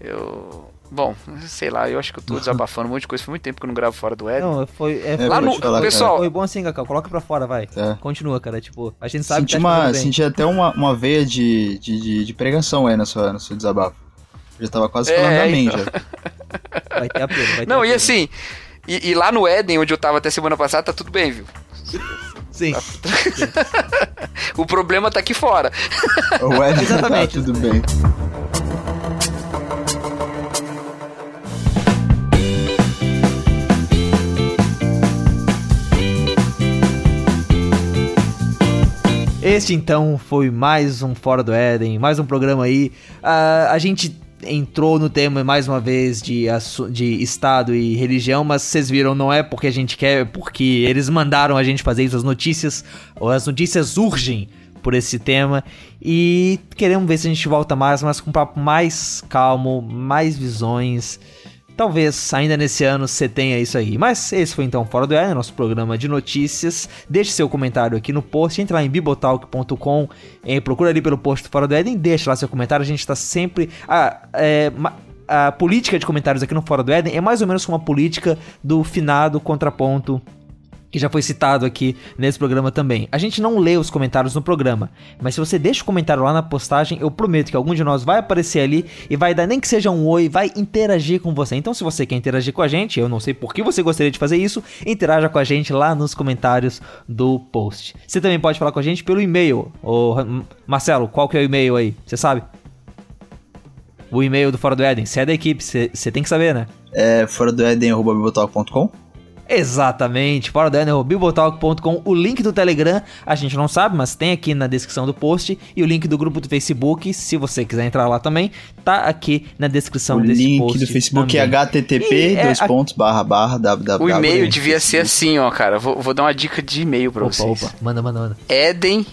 Eu. Bom, sei lá, eu acho que eu tô desabafando um monte de coisa. Foi muito tempo que eu não gravo fora do Ed. Não, foi. É, é lá no. Falar, pessoal. Foi bom assim, Cacau. Coloca pra fora, vai. É. Continua, cara. Tipo, a gente sabe senti que tá uma, Senti até uma, uma veia de, de, de, de pregação aí no seu, no seu desabafo. Já tava quase falando é, amém, então. já. Vai ter a pena, vai ter Não, e assim, e, e, lá no Éden, onde eu tava até semana passada, tá tudo bem, viu? Sim. Tá... o problema tá aqui fora. O Éden tá Exatamente. tá tudo bem. Este então foi mais um Fora do Éden, mais um programa aí. Uh, a gente entrou no tema mais uma vez de, de Estado e religião, mas vocês viram, não é porque a gente quer, porque eles mandaram a gente fazer isso, as notícias, as notícias urgem por esse tema e queremos ver se a gente volta mais, mas com um papo mais calmo, mais visões Talvez ainda nesse ano você tenha isso aí. Mas esse foi então Fora do Éden, nosso programa de notícias. Deixe seu comentário aqui no post, entre lá em bibotalk.com, procura ali pelo post Fora do Éden, deixa lá seu comentário, a gente está sempre... Ah, é, a política de comentários aqui no Fora do Éden é mais ou menos uma política do finado contraponto que já foi citado aqui nesse programa também. A gente não lê os comentários no programa, mas se você deixa o comentário lá na postagem, eu prometo que algum de nós vai aparecer ali e vai dar nem que seja um oi, vai interagir com você. Então, se você quer interagir com a gente, eu não sei por que você gostaria de fazer isso, interaja com a gente lá nos comentários do post. Você também pode falar com a gente pelo e-mail. Ô, Marcelo, qual que é o e-mail aí? Você sabe? O e-mail do Fora do Éden. Você é da equipe, você tem que saber, né? É fora do Éden.com Exatamente, fora.bibotalk.com, o link do Telegram, a gente não sabe, mas tem aqui na descrição do post, e o link do grupo do Facebook, se você quiser entrar lá também, tá aqui na descrição o desse post. O link do Facebook é também. é http é dois a... pontos barra barra www. O e-mail devia ser assim, ó, cara, vou, vou dar uma dica de e-mail pra opa, vocês. Opa, manda, manda, manda. Eden,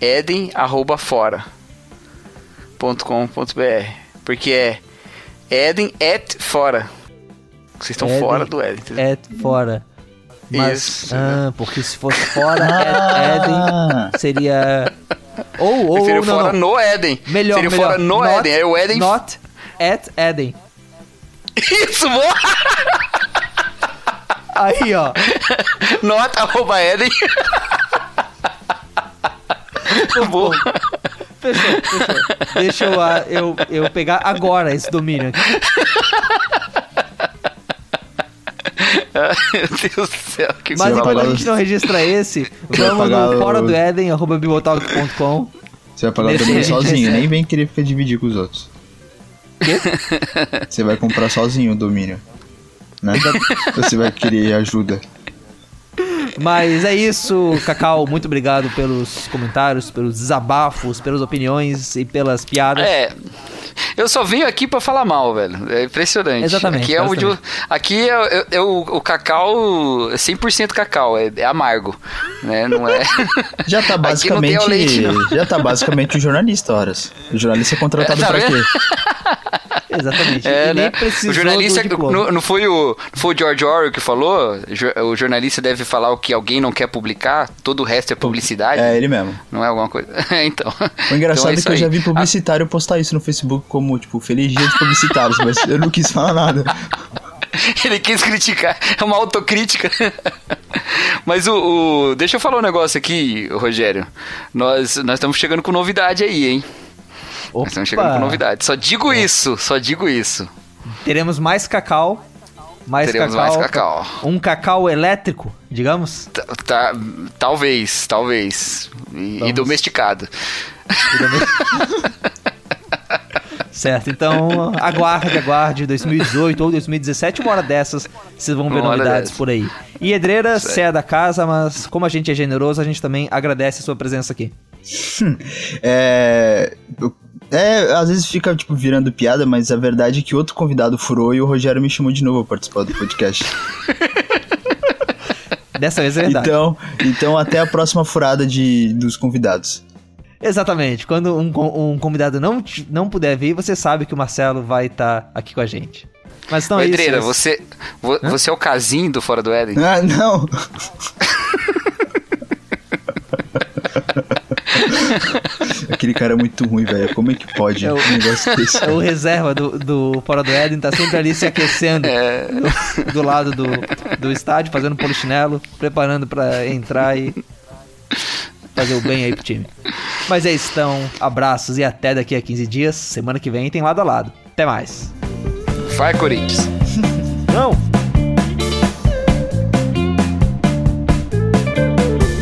eden, arroba fora, ponto com, ponto br, porque é eden at fora. Vocês estão fora do Éden. É fora. Mas, Isso. Ah, porque se fosse fora Éden, seria. Ou, ou, seria ou fora não. no Éden. Melhor, seria melhor. fora no not, Éden. Aí o Éden. Not at Éden. Isso, boa! Aí, ó. Not arroba Éden. Bom. Fechou, fechou. Deixa eu, eu, eu pegar agora esse domínio aqui. Meu Deus do céu, que Mas enquanto a gente não registra esse, vamos no fora do Éden, arroba bibotalk.com. Você vai pagar o domínio sozinho, nem vem querer dividir com os outros. Quê? Você vai comprar sozinho o domínio. Né? Você vai querer ajuda. Mas é isso, Cacau. Muito obrigado pelos comentários, pelos desabafos, pelas opiniões e pelas piadas. É. Eu só venho aqui pra falar mal, velho. É impressionante. Exatamente, Aqui é, o, exatamente. de- aqui é, é- é o, o cacau, é 100% cacau, é, é amargo, né? Não é... Já tá Aqui não basicamente. leite, não. já tá basicamente o jornalista, horas. O jornalista é contratado É, tá pra vendo? quê? Exatamente. É, nem né? O jornalista, não, não foi o, não foi o George Orwell que falou? O jornalista deve falar o que alguém não quer publicar, todo o resto é publicidade. É ele mesmo. Não é alguma coisa? então. O engraçado então é, isso que eu já vi publicitário postar isso no Facebook como, tipo, feliz dia dos publicitários, mas eu não quis falar nada. Ele quis criticar, é uma autocrítica. Mas o, o- Deixa eu falar um negócio aqui, Rogério. Nós, nós estamos chegando com novidade aí, hein? Nós estamos chegando com novidade. Só digo isso, só digo isso. Teremos mais cacau. Mais Teremos cacau. mais cacau. Um cacau elétrico, digamos. Tá, tá- talvez, talvez. E, e domesticado. Certo, então aguarde, aguarde 2018 ou 2017, uma hora dessas, vocês vão ver Uma novidades por aí. E Edreira, você é da casa, mas como a gente é generoso, a gente também agradece a sua presença aqui. É. eu- É, às vezes fica, tipo, virando piada, mas a verdade é que outro convidado furou e o Rogério me chamou de novo pra participar do podcast. Dessa vez é verdade. Então, então até a próxima furada de, dos convidados. Exatamente. Quando um, um convidado não, não puder vir, você sabe que o Marcelo vai estar aqui com a gente. Mas então é isso. Edreira, esse- você, vo- você é o casinho do Fora do Éden? Ah, não! Aquele cara é muito ruim, velho. Como é que pode É o- um negócio desse? É o reserva do, do Fora do Éden, tá sempre ali se aquecendo É. do, do lado do, do estádio, fazendo polichinelo, preparando pra entrar e fazer o bem aí pro time. Mas é isso, então, abraços e até daqui a 15 dias. Semana que vem tem lado a lado. Até mais. Vai, Corinthians. Não!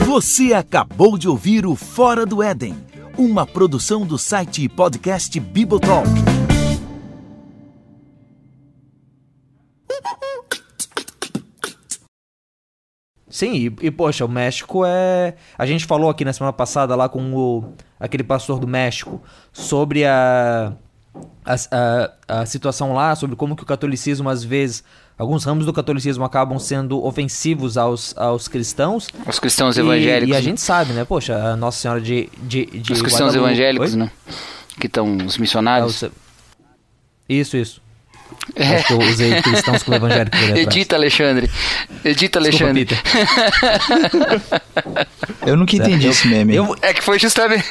Você acabou de ouvir o Fora do Éden, uma produção do site e podcast Bibotalk. Sim, e, e, poxa, o México é. A gente falou aqui na semana passada lá com o aquele pastor do México sobre a, a, a, a situação lá, sobre como que o catolicismo, às vezes, alguns ramos do catolicismo acabam sendo ofensivos aos, aos cristãos. Os cristãos E- evangélicos. E, a né? gente sabe, né? Poxa, a Nossa Senhora de. de, de Os cristãos Guadalupe- evangélicos, Oi? né? Que estão os É, missionários. o- Isso, isso. Acho que eu usei cristãos evangélicos ali atrás. Edita, Alexandre. Edita, Desculpa, Alexandre. Peter. Eu nunca entendi esse meme. Eu, É que foi justamente.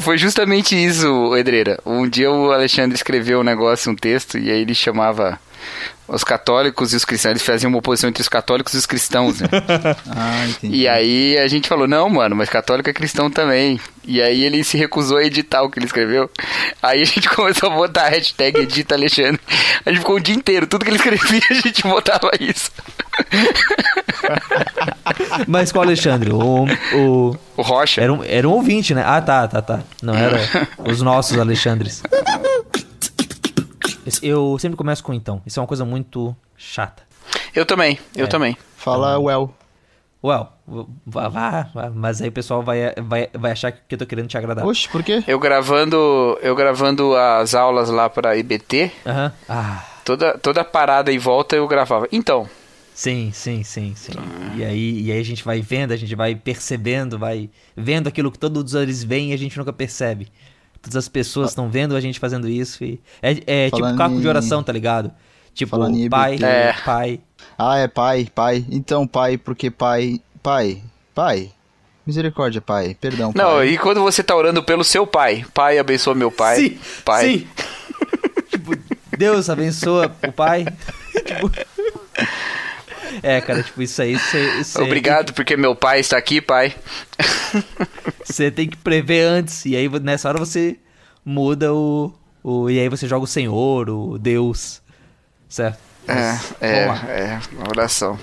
Foi justamente isso, Edreira. Um dia o Alexandre escreveu um negócio, um texto, e aí ele chamava os católicos e os cristãos. Eles faziam uma oposição entre os católicos e os cristãos, né? Ah, entendi. E aí a gente falou, não, mano, mas católico é cristão também. E aí ele se recusou a editar o que ele escreveu. Aí a gente começou a botar a hashtag edita Alexandre. A gente ficou o dia inteiro, tudo que ele escrevia a gente botava isso. Mas qual Alexandre? O, o, O Rocha. era, um, era um ouvinte, né? Ah, tá, tá, tá. Não era os nossos Alexandres. Eu sempre começo com então. Isso é uma coisa muito chata. Eu também, eu É. também. Fala, well. Well, vá, vá, vá, mas aí o pessoal vai, vai, vai achar que eu tô querendo te agradar. Oxe, por quê? Eu gravando, eu gravando as aulas lá para IBT, Aham. Ah, toda toda parada e volta eu gravava. Então, sim, sim, sim, sim. E aí, e aí a gente vai vendo, a gente vai percebendo, vai vendo aquilo que todos eles veem e a gente nunca percebe. Todas as pessoas estão vendo a gente fazendo isso e... É, é tipo caco de em- oração, tá ligado? Tipo, Falando em pai. É. pai... Ah, é pai, pai. Então, pai, porque pai. Pai, pai. Misericórdia, pai. Perdão, pai. não, e quando você tá orando pelo seu pai, pai abençoa meu pai, Sim, pai. sim. tipo, Deus abençoa o pai. Tipo, É, cara, tipo, isso aí Obrigado porque meu pai está aqui, pai. Você tem que prever antes. E aí nessa hora você muda o. o e aí você joga o Senhor, o Deus. Certo? É, Mas, é, é, uma oração.